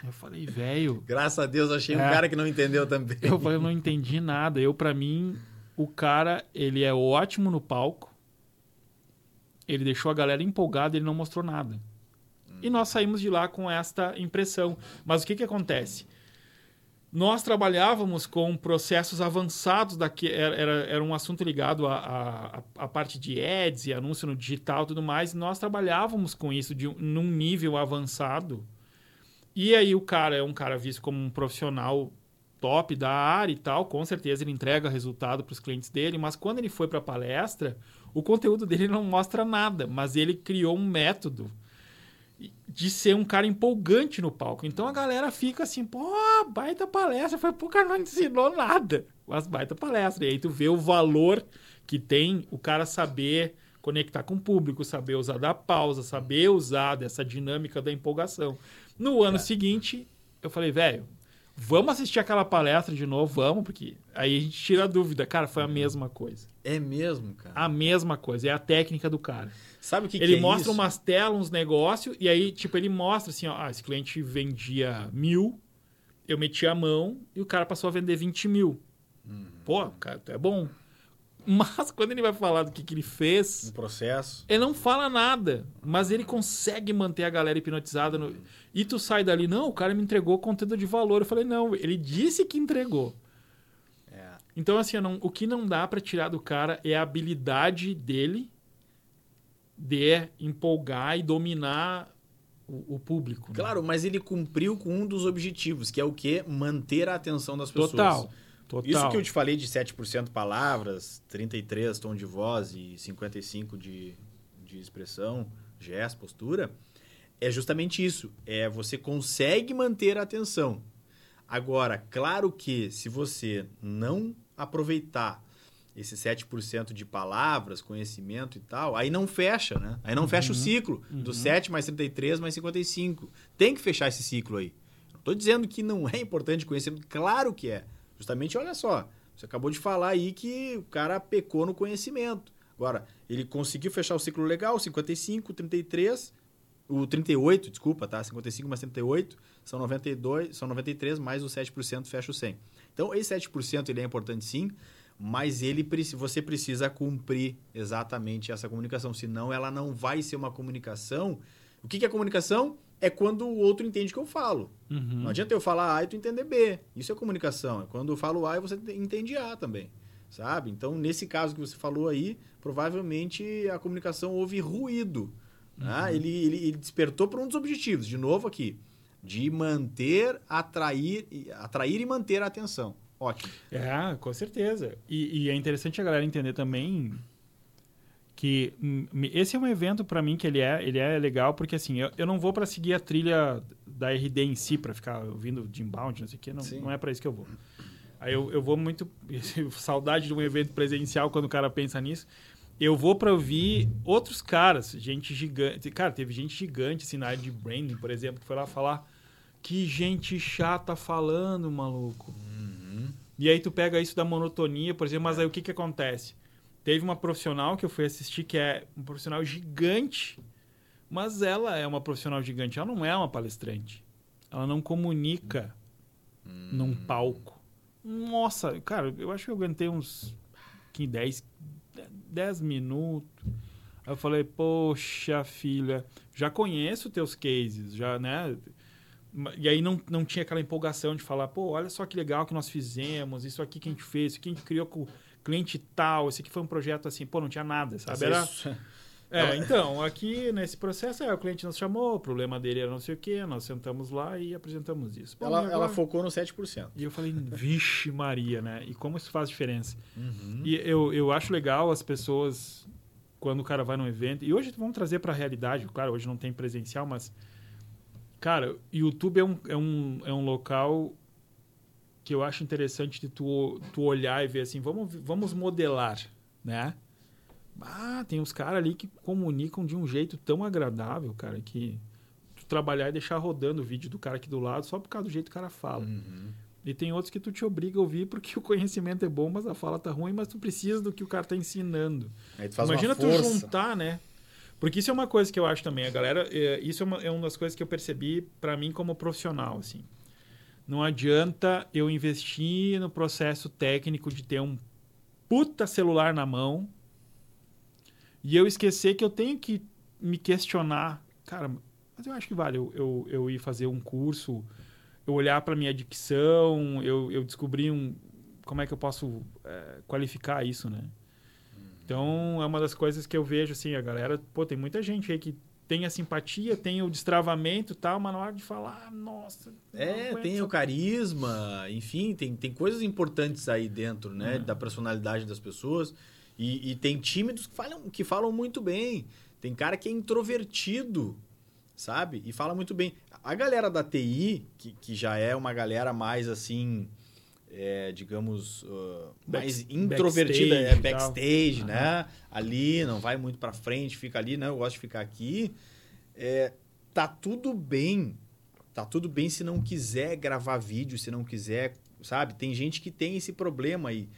Eu falei, velho. Graças a Deus, achei é, um cara que não entendeu também. Eu falei, eu não entendi nada. Eu, para mim, o cara, ele é ótimo no palco. Ele deixou a galera empolgada, ele não mostrou nada. E nós saímos de lá com esta impressão. Mas o que que acontece? nós trabalhávamos com processos avançados daqui era, era, era um assunto ligado à, parte de ads e anúncio no digital e tudo mais nós trabalhávamos com isso de num nível avançado e aí o cara é um cara visto como um profissional top da área e tal, com certeza ele entrega resultado para os clientes dele, mas quando ele foi para a palestra, o conteúdo dele não mostra nada, mas ele criou um método de ser um cara empolgante no palco. Então a galera fica assim, pô, baita palestra. Foi, pô, o cara não ensinou nada. Mas baita palestra. E aí tu vê o valor que tem o cara saber conectar com o público, saber usar da pausa, saber usar dessa dinâmica da empolgação. No ano é. seguinte, eu falei, velho, vamos assistir aquela palestra de novo, vamos, porque aí a gente tira a dúvida. Cara, foi a mesma coisa. É mesmo, cara? A mesma coisa, é a técnica do cara. Sabe o que, ele que é mostra isso? umas telas, uns negócios, e aí, tipo, ele mostra assim, ó, ah, esse cliente vendia mil, eu meti a mão e o cara passou a vender 20 mil. Uhum. Pô, cara, é bom. (laughs) Mas quando ele vai falar do que, que ele fez. No processo. Ele não fala nada. Mas ele consegue manter a galera hipnotizada. No... E tu sai dali, não, o cara me entregou conteúdo de valor. Eu falei, não, ele disse que entregou. É. Então, assim, não, o que não dá para tirar do cara é a habilidade dele de empolgar e dominar o, o público. Né? Claro, mas ele cumpriu com um dos objetivos, que é o quê? Manter a atenção das pessoas. Total. Total. Isso que eu te falei de 7% palavras, 33 tom de voz e 55 de, de expressão, gesto, postura, é justamente isso. É você consegue manter a atenção. Agora, claro que se você não aproveitar esse 7% de palavras, conhecimento e tal, aí não fecha, né? Aí não uhum. fecha o uhum. ciclo uhum. do 7 mais 33 mais 55. Tem que fechar esse ciclo aí. Não estou dizendo que não é importante conhecimento, claro que é. Justamente, olha só, você acabou de falar aí que o cara pecou no conhecimento. Agora, ele conseguiu fechar o ciclo legal, 55, 33, o 38, desculpa, tá? 55 mais 38 são 92, são 93 mais o 7% fecha o 100. Então, esse 7% ele é importante sim, mas ele você precisa cumprir exatamente essa comunicação, senão ela não vai ser uma comunicação. O que, que é comunicação? É quando o outro entende o que eu falo. Uhum. Não adianta eu falar A e tu entender B. Isso é comunicação. É quando eu falo A e você entende A também. Sabe? Então, nesse caso que você falou aí, provavelmente a comunicação houve ruído. Uhum. Né? Ele, ele, ele despertou para um dos objetivos, de novo aqui, de manter, atrair, atrair e manter a atenção. Ótimo. É, com certeza. E, e é interessante a galera entender também que esse é um evento para mim que ele é, ele é legal porque assim, eu, eu não vou para seguir a trilha da RD em si para ficar ouvindo de inbound, não sei o que, não, não é para isso que eu vou. Aí eu, eu vou muito (laughs) saudade de um evento presencial quando o cara pensa nisso. Eu vou para ouvir outros caras, gente gigante. Cara, teve gente gigante assim na área de branding, por exemplo, que foi lá falar que gente chata falando, maluco. E aí tu pega isso da monotonia, por exemplo, mas aí o que que acontece? Teve uma profissional que eu fui assistir que é um profissional gigante, mas ela é uma profissional gigante, ela não é uma palestrante. Ela não comunica hum. num palco. Nossa, cara, eu acho que eu aguentei uns 10, 10 minutos. Aí eu falei, poxa, filha, já conheço teus cases, já, né? E aí não, não tinha aquela empolgação de falar, pô, olha só que legal que nós fizemos, isso aqui que a gente fez, isso aqui a gente criou com cliente tal, esse aqui foi um projeto assim, pô, não tinha nada, sabe? Era... É, então, aqui nesse processo, é, o cliente nos chamou, o problema dele era não sei o quê, nós sentamos lá e apresentamos isso. Pô, ela, agora... ela focou no 7%. E eu falei, vixe Maria, né? E como isso faz diferença? Uhum. E eu, eu acho legal as pessoas, quando o cara vai num evento, e hoje vamos trazer para a realidade, claro, hoje não tem presencial, mas Cara, YouTube é um, é um, é um local que eu acho interessante de tu, tu olhar e ver assim, vamos, vamos modelar, né? Ah, tem uns caras ali que comunicam de um jeito tão agradável, cara, que tu trabalhar e deixar rodando o vídeo do cara aqui do lado só por causa do jeito que o cara fala. Uhum. E tem outros que tu te obriga a ouvir porque (laughs) o conhecimento é bom, mas a fala tá ruim, mas tu precisa do que o cara tá ensinando. Imagina tu juntar, né? Porque isso é uma coisa que eu acho também, a galera, é, isso é uma, é uma das coisas que eu percebi para mim como profissional, assim. Não adianta eu investir no processo técnico de ter um puta celular na mão e eu esquecer que eu tenho que me questionar. Cara, mas eu acho que vale eu, eu, eu ir fazer um curso, eu olhar para minha dicção, eu, eu descobrir um, como é que eu posso é, qualificar isso, né? Então, é uma das coisas que eu vejo, assim, a galera... Pô, tem muita gente aí que tem a simpatia, tem o destravamento e tal, mas na hora de falar, nossa. É, tem o carisma, enfim, tem, tem coisas importantes aí dentro, né? Uhum. Da personalidade das pessoas. E, e, tem tímidos que falam, que falam muito bem. Tem cara que é introvertido, sabe? E fala muito bem. A galera da TI, que, que já é uma galera mais assim é, digamos, uh, mais introvertida, backstage, é backstage, né? Ali, não vai muito para frente, fica ali, né? Eu gosto de ficar aqui. É, tá tudo bem. Tá tudo bem se não quiser gravar vídeo, se não quiser, sabe? Tem gente que tem esse problema aí.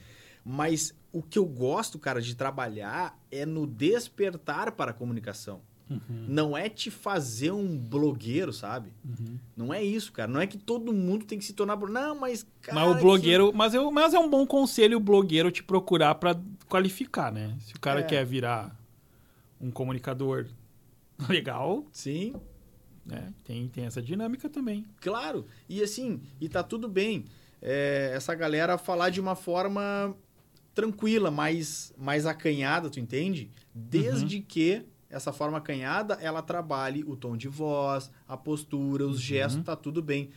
Mas o que eu gosto, cara, de trabalhar é no despertar para a comunicação. Uhum. Não é te fazer um blogueiro, sabe? Uhum. Não é isso, cara. Não é que todo mundo tem que se tornar. Não, mas. Cara, mas o blogueiro. Que... Mas, eu, mas é um bom conselho o blogueiro te procurar para qualificar, né? Se o cara é. quer virar um comunicador (laughs) legal. Sim. Né? Tem, tem essa dinâmica também. Claro. E assim, e tá tudo bem. É, essa galera falar de uma forma tranquila, mais, mais acanhada, tu entende? Desde uhum. que essa forma acanhada, ela trabalhe o tom de voz, a postura, os uhum. gestos, tá tudo bem.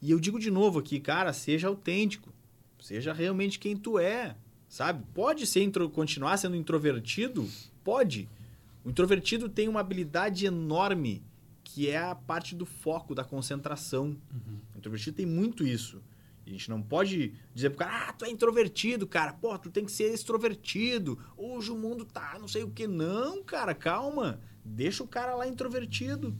E eu digo de novo aqui, cara, seja autêntico. Seja realmente quem tu é, sabe? Pode ser intro, continuar sendo introvertido? Pode. O introvertido tem uma habilidade enorme, que é a parte do foco, da concentração. Uhum. O introvertido tem muito isso. A gente não pode dizer pro cara, ah, tu é introvertido, cara. Pô, tu tem que ser extrovertido. Hoje o mundo tá não sei o que. Não, cara, calma. Deixa o cara lá introvertido.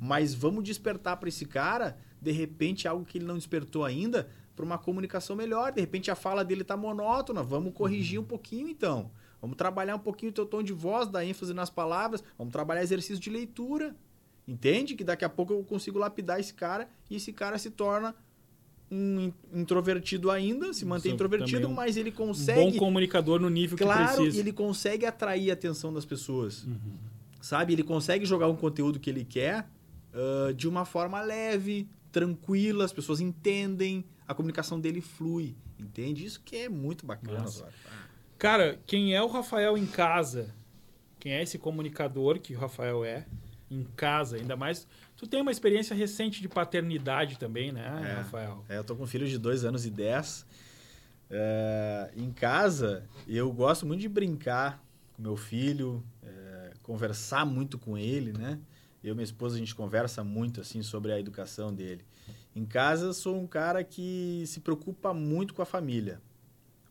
Mas vamos despertar para esse cara, de repente, algo que ele não despertou ainda, para uma comunicação melhor. De repente a fala dele tá monótona. Vamos corrigir um pouquinho então. Vamos trabalhar um pouquinho o teu tom de voz, dar ênfase nas palavras. Vamos trabalhar exercício de leitura. Entende? Que daqui a pouco eu consigo lapidar esse cara e esse cara se torna um introvertido ainda, se mantém introvertido, um, mas ele consegue. Um bom comunicador no nível claro, que precisa. Claro, ele consegue atrair a atenção das pessoas. Uhum. Sabe? Ele consegue jogar um conteúdo que ele quer uh, de uma forma leve, tranquila, as pessoas entendem, a comunicação dele flui. Entende? Isso que é muito bacana. Cara, quem é o Rafael em casa? Quem é esse comunicador que o Rafael é em casa? Ainda mais Tu tem uma experiência recente de paternidade também, né, é, Rafael? É, eu tô com um filho de dois anos e dez. É, em casa, eu gosto muito de brincar com meu filho, é, conversar muito com ele, né? Eu e minha esposa, a gente conversa muito, assim, sobre a educação dele. Em casa, sou um cara que se preocupa muito com a família.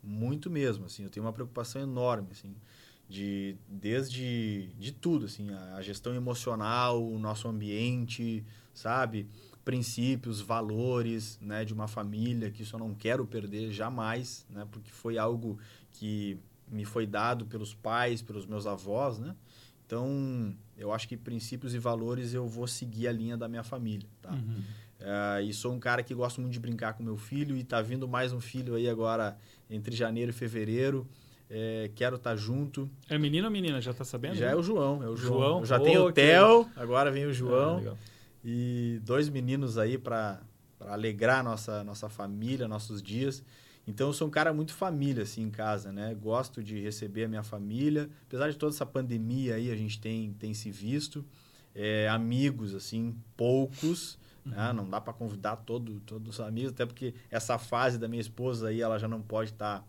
Muito mesmo, assim. Eu tenho uma preocupação enorme, assim de desde de tudo assim a, gestão emocional o nosso ambiente sabe? Princípios valores né de uma família que isso eu não quero perder jamais né? Porque foi algo que me foi dado pelos pais pelos meus avós né? Então eu acho que princípios e valores eu vou seguir a linha da minha família tá? Uhum. Uh, e sou um cara que gosto muito de brincar com meu filho e tá vindo mais um filho aí agora entre janeiro e fevereiro é, quero estar tá junto. É menino ou menina? Já está sabendo? Já né? é o João. É o João. João? Já tenho o Theo, agora vem o João. Ah, e dois meninos aí para alegrar nossa, nossa família, nossos dias. Então eu sou um cara muito família assim em casa, né? Gosto de receber a minha família. Apesar de toda essa pandemia aí, a gente tem, tem se visto. É, amigos, assim, poucos. Né? Uhum. Né? Não dá para convidar todo, todos os amigos, até porque essa fase da minha esposa aí, ela já não pode estar... Tá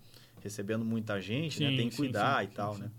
recebendo muita gente, né? sim, né? Tem que cuidar sim, sim, e tal, né?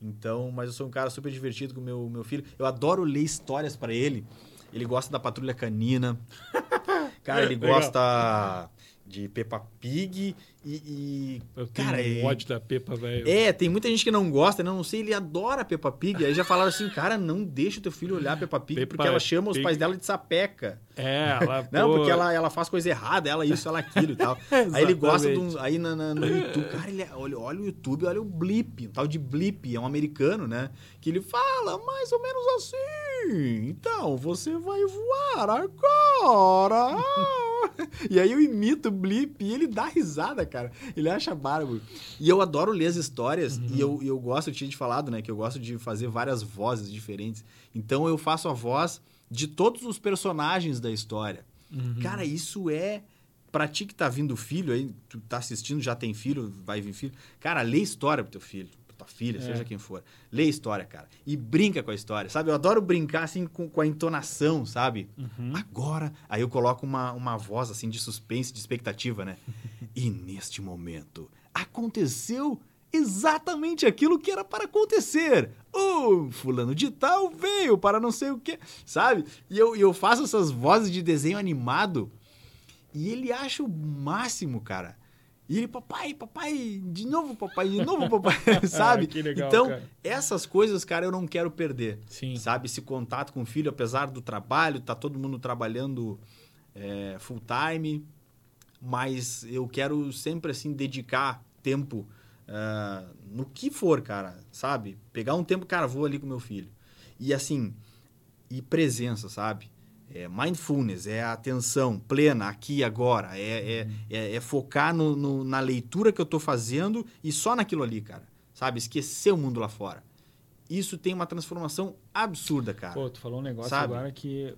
Então, mas eu sou um cara super divertido com o meu, meu filho. Eu adoro ler histórias para ele. Ele gosta da Patrulha Canina. (laughs) cara, ele gosta de Peppa Pig e, e eu tenho cara, um ódio da Peppa, velho. É, tem muita gente que não gosta, né? Não sei, ele adora Peppa Pig. Aí já falaram assim, cara, não deixa o teu filho olhar Peppa Pig Peppa porque ela chama Pig. os pais dela de sapeca. É, ela... (laughs) não, pô... porque ela, ela faz coisa errada, ela isso, ela aquilo e tal. (laughs) aí ele gosta de um... Aí na, na, no YouTube, cara, ele, é, olha, olha o YouTube, olha o Blip, o tal de Blip, é um americano, né? Que ele fala mais ou menos assim, então, você vai voar agora. (laughs) e aí eu imito o Blip e ele dá risada, cara. Ele acha bárbaro. E eu adoro ler as histórias uhum. e eu, eu gosto, eu tinha te falado, né? Que eu gosto de fazer várias vozes diferentes. Então eu faço a voz de todos os personagens da história. Uhum. Cara, isso é pra ti que tá vindo filho aí, tu tá assistindo, já tem filho, vai vir filho. Cara, lê história pro teu filho tua filha, é. seja quem for. Lê a história, cara. E brinca com a história, sabe? Eu adoro brincar, assim, com, com a entonação, sabe? Uhum. Agora, aí eu coloco uma, uma voz, assim, de suspense, de expectativa, né? (laughs) e neste momento, aconteceu exatamente aquilo que era para acontecer. O fulano de tal veio para não sei o que, sabe? E eu, eu faço essas vozes de desenho animado e ele acha o máximo, cara. E ele, papai, papai, de novo, papai, de novo, papai, (laughs) sabe? que legal, então, cara. essas coisas, cara, eu não quero perder. Sim. Sabe? Esse contato com o filho, apesar do trabalho, tá todo mundo trabalhando é, full time, mas eu quero sempre, assim, dedicar tempo uh, no que for, cara, sabe? Pegar um tempo, cara, vou ali com meu filho. E, assim, e presença, sabe? É mindfulness, é a atenção plena aqui agora, é, é, é, é focar no, no, na leitura que eu estou fazendo e só naquilo ali, cara. Sabe? Esquecer o mundo lá fora. Isso tem uma transformação absurda, cara. Pô, tu falou um negócio sabe? agora que.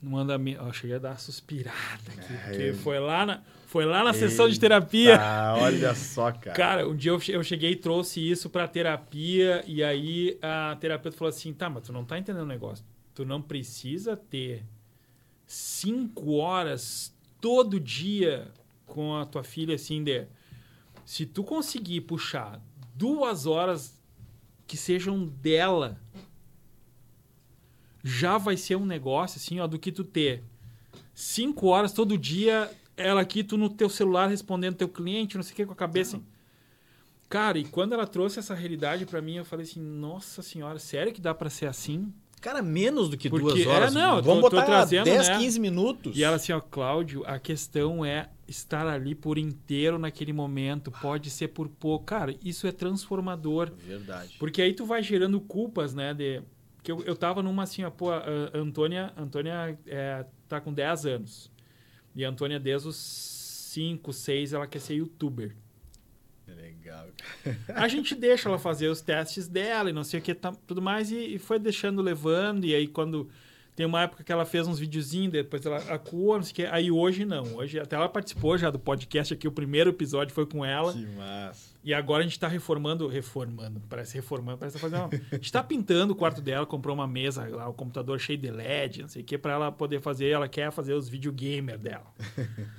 Não anda. Eu cheguei a dar uma suspirada aqui. É, porque foi lá na. Foi lá na Eita, sessão de terapia. Ah, olha (laughs) só, cara. Cara, um dia eu cheguei e trouxe isso pra terapia, e aí a terapeuta falou assim: tá, mas tu não tá entendendo o negócio. Tu não precisa ter cinco horas todo dia com a tua filha, assim, de. Se tu conseguir puxar duas horas que sejam dela, já vai ser um negócio, assim, ó, do que tu ter cinco horas todo dia ela aqui, tu no teu celular respondendo teu cliente, não sei o que, com a cabeça. Assim. Cara, e quando ela trouxe essa realidade para mim, eu falei assim, nossa senhora, sério que dá para ser assim? Cara, menos do que Porque, duas horas. É, não, Vamos tô, botar tô trazendo, 10, né? 15 minutos. E ela assim, ó, Cláudio, a questão é estar ali por inteiro naquele momento. Pode ser por pouco. Cara, isso é transformador. Verdade. Porque aí tu vai gerando culpas, né? De... Que eu, eu tava numa assim, ó, pô, a Antônia, Antônia é, tá com 10 anos. E a Antônia, desde os 5, 6, ela quer ser youtuber. Legal. a (laughs) gente deixa ela fazer os testes dela e não sei o que, tá, tudo mais, e, e, foi deixando, levando. E aí, quando. Tem uma época que ela fez uns videozinhos, depois ela acuou, não sei o que. Aí hoje não. Hoje até ela participou já do podcast aqui, o primeiro episódio foi com ela. Que massa. E agora a gente está reformando, reformando, parece reformando, parece tá fazendo. a gente está pintando o quarto dela, comprou uma mesa lá, o um computador cheio de LED, não sei o que, para ela poder fazer. Ela quer fazer os videogamer dela.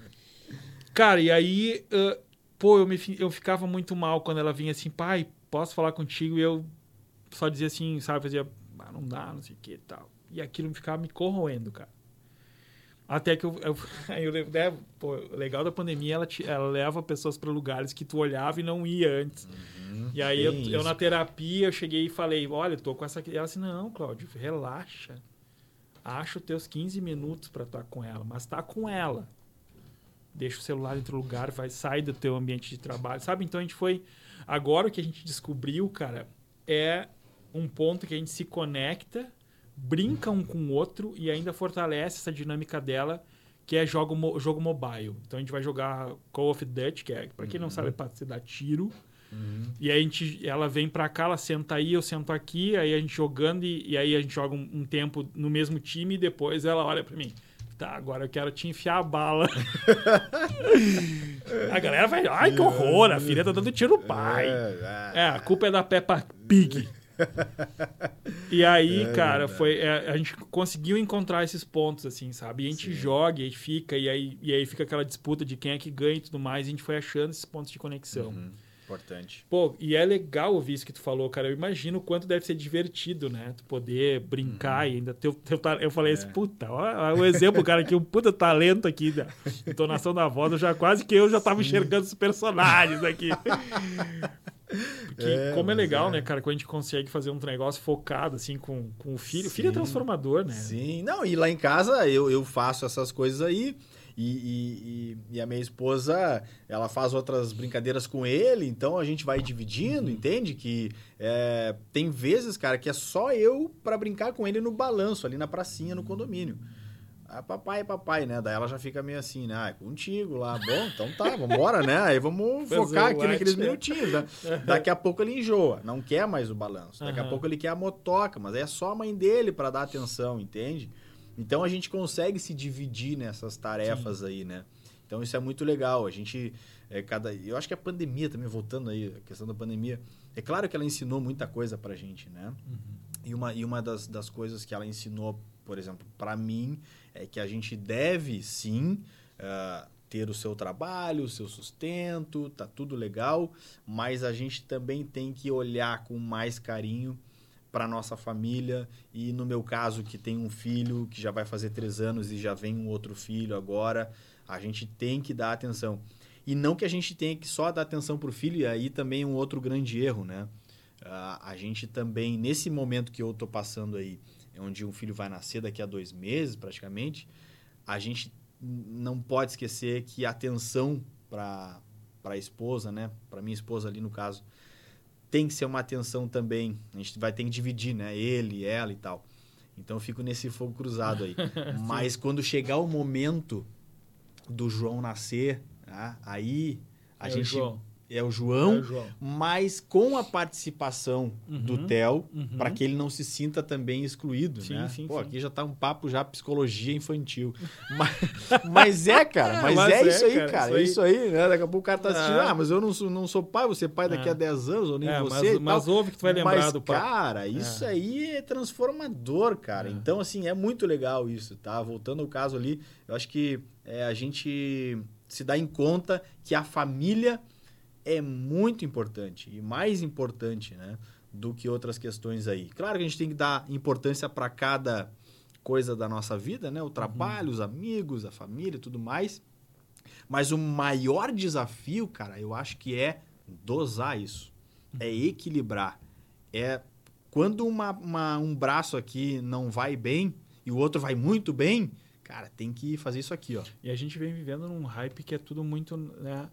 (laughs) Cara, e aí, uh, pô, eu, me, eu ficava muito mal quando ela vinha assim, pai, posso falar contigo? E eu só dizia assim, sabe, fazia, ah, não dá, não sei o que e tal. E aquilo ficava me corroendo, cara. Até que eu, eu, (laughs) eu né, pô, o legal da pandemia, ela, te, ela leva pessoas para lugares que tu olhava e não ia antes. Uhum, e aí eu, eu, na terapia, eu cheguei e falei, olha, eu tô com essa... E ela assim, não, Cláudio, relaxa. Acha os teus 15 minutos para estar com ela, mas tá com ela deixa o celular em outro lugar, vai sair do teu ambiente de trabalho, sabe? Então a gente foi agora o que a gente descobriu, cara, é um ponto que a gente se conecta, brinca um com o outro e ainda fortalece essa dinâmica dela, que é jogo jogo mobile. Então a gente vai jogar Call of Duty, que é, para quem não uhum. sabe, é para se dar tiro. Uhum. E aí a gente, ela vem para cá, ela senta aí, eu sento aqui, aí a gente jogando e, e aí a gente joga um, um tempo no mesmo time e depois ela olha para mim Tá, agora eu quero te enfiar a bala. (laughs) a galera vai, ai que horror, a filha tá dando tiro no pai. É, é, a culpa é da Peppa Pig. E aí, é, cara, foi é, a gente conseguiu encontrar esses pontos, assim, sabe? E a gente Sim. joga e fica, e aí, e aí fica aquela disputa de quem é que ganha e tudo mais, e a gente foi achando esses pontos de conexão. Uhum. Importante. Pô, e é legal ouvir isso que tu falou, cara. Eu imagino o quanto deve ser divertido, né? Tu poder brincar uhum. e ainda ter. eu falei é. assim, puta, olha o exemplo, cara, que um puta talento aqui da entonação da voz. Eu já quase que eu já tava Sim. enxergando os personagens aqui. (laughs) Porque é, como é legal, é. né, cara, quando a gente consegue fazer um negócio focado, assim, com, com o filho. Sim. O filho é transformador, né? Sim. Não, e lá em casa eu, eu faço essas coisas aí. E, e, e, a minha esposa, ela faz outras brincadeiras com ele, então a gente vai dividindo, uhum. entende? Que é, tem vezes, cara, que é só eu para brincar com ele no balanço, ali na pracinha, no condomínio. Ah, papai, papai, né? Daí ela já fica meio assim, né? Ah, é contigo lá. Bom, então tá, vambora, né? Aí vamos (laughs) focar aqui naqueles né? minutinhos. Né? Daqui a pouco ele enjoa, não quer mais o balanço. Daqui uhum. a pouco ele quer a motoca, mas é só a mãe dele para dar atenção, entende? Então a gente consegue se dividir nessas tarefas Sim. aí, né? Então isso é muito legal. A gente é, cada, eu acho que a pandemia também voltando aí a questão da pandemia, é claro que ela ensinou muita coisa para gente, né? Uhum. E uma e uma das, das coisas que ela ensinou, por exemplo, para mim é que a gente deve sim uh, ter o seu trabalho, o seu sustento, tá tudo legal, mas a gente também tem que olhar com mais carinho para nossa família e no meu caso que tem um filho que já vai fazer três anos e já vem um outro filho agora a gente tem que dar atenção. E não que a gente tenha que só dar atenção para o filho e aí também um outro grande erro né? Uh, a gente também nesse momento que eu estou passando aí onde um filho vai nascer daqui a dois meses praticamente a gente não pode esquecer que a atenção para a esposa né para minha esposa ali no caso tem que ser uma atenção também. A gente vai ter que dividir, né? Ele, ela e tal. Então eu fico nesse fogo cruzado aí. (laughs) Mas quando chegar o momento do João nascer, tá? aí a é gente. É o João, é o João. mas com a participação uhum, do Theo, uhum. para que ele não se sinta também excluído, sim, né? Sim, Pô, sim. aqui já tá um papo já psicologia infantil. (laughs) mas, mas é, cara, mas, mas é, é, isso aí, cara, cara. Isso aí. É isso aí, né? Daqui a pouco o cara tá assistindo, ah, ah mas eu não sou, não sou pai, você é pai daqui é. a 10 anos, ou nem é, você. Mas, mas ouve que tu vai lembrar mas, do pai. Cara, isso aí é transformador, cara. Então, assim, é muito legal isso, tá? Voltando ao caso ali, eu acho que a gente se dá em conta que a família é muito importante e mais importante né, do que outras questões aí. Claro que a gente tem que dar importância para cada coisa da nossa vida, né? O trabalho, uhum. os amigos, a família e tudo mais. Mas o maior desafio, cara, eu acho que é dosar isso. É uhum. equilibrar. É quando uma, uma, um braço aqui não vai bem e o outro vai muito bem, cara, tem que fazer isso aqui, ó. E a gente vem vivendo num hype que é tudo muito, né?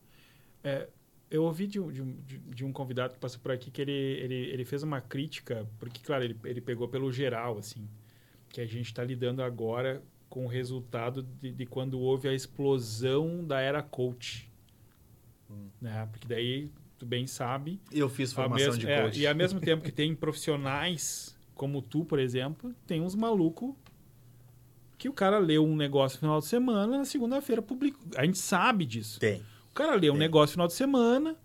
É, eu ouvi de, de, de, um convidado que passou por aqui que ele, ele, ele fez uma crítica, porque, claro, ele, ele pegou pelo geral, assim, que a gente está lidando agora com o resultado de, de, quando houve a explosão da era coach. Hum. Né? Porque daí, tu bem sabe... Eu fiz formação de é, coach. e ao mesmo (laughs) tempo que tem profissionais como tu, por exemplo, tem uns malucos que o cara leu um negócio no final de semana, na segunda-feira publicou. A gente sabe disso. Tem. O cara leu um é. negócio no final de semana,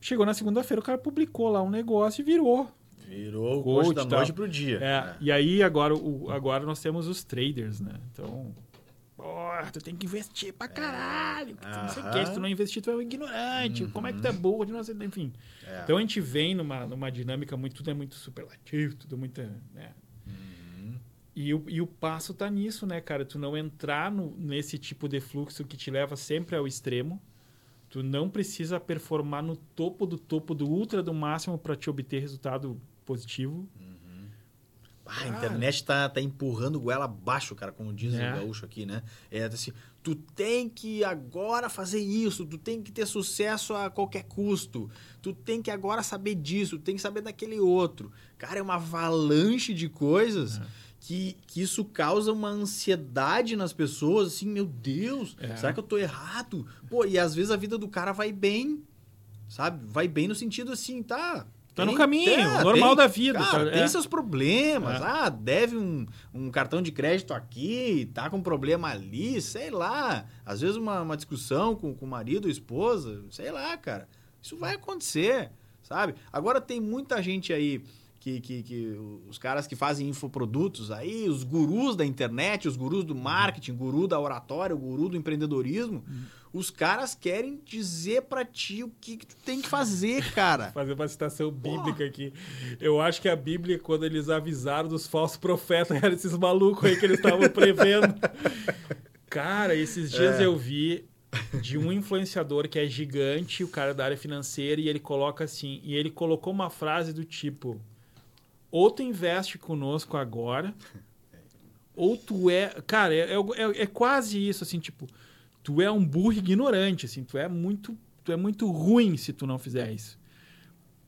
chegou na segunda-feira, o cara publicou lá um negócio e virou. Virou o coach da noite pro dia. É, é. E aí agora, o, agora nós temos os traders, né? Então, porra, tu tem que investir pra caralho. É. Não sei o que, se tu não investir, tu é um ignorante. Uhum. Como é que tu é burro? De não sei, enfim. É. Então a gente vem numa, numa dinâmica muito, tudo é muito superlativo, tudo muito. Né? Uhum. E o, e o passo tá nisso, né, cara? Tu não entrar no, nesse tipo de fluxo que te leva sempre ao extremo. Tu não precisa performar no topo do topo do ultra do máximo para te obter resultado positivo. Uhum. Ah, a internet tá, tá empurrando goela abaixo, cara, como diz é. o gaúcho aqui, né? É assim, tu tem que agora fazer isso, tu tem que ter sucesso a qualquer custo, tu tem que agora saber disso, tu tem que saber daquele outro. Cara, é uma avalanche de coisas. É que, que isso causa uma ansiedade nas pessoas, assim, meu Deus, é. será que eu tô errado? Pô, e às vezes a vida do cara vai bem, sabe? Vai bem no sentido assim, tá. Tá no caminho, é, normal tem, da vida. Cara, tá, tem é. seus problemas. É. Ah, deve um, um cartão de crédito aqui, tá com problema ali, sei lá. Às vezes uma, uma discussão com, com o marido ou esposa, sei lá, cara. Isso vai acontecer, sabe? Agora tem muita gente aí que, que, que, os caras que fazem infoprodutos aí, os gurus da internet, os gurus do marketing, guru da oratória, o guru do empreendedorismo, uhum. os caras querem dizer para ti o que, que, tu tem que fazer, cara. (laughs) Fazer uma citação bíblica aqui. Eu acho que a Bíblia, quando eles avisaram dos falsos profetas, (laughs) eram esses malucos aí que eles estavam (laughs) prevendo. cara, esses dias é. eu vi de um influenciador que é gigante, o cara da área financeira, e ele coloca assim, e ele colocou uma frase do tipo ou tu investe conosco agora, ou tu é. Cara, é, é, é, quase isso, assim, tipo, tu é um burro ignorante, assim, tu é muito. Tu é muito ruim se tu não fizer isso.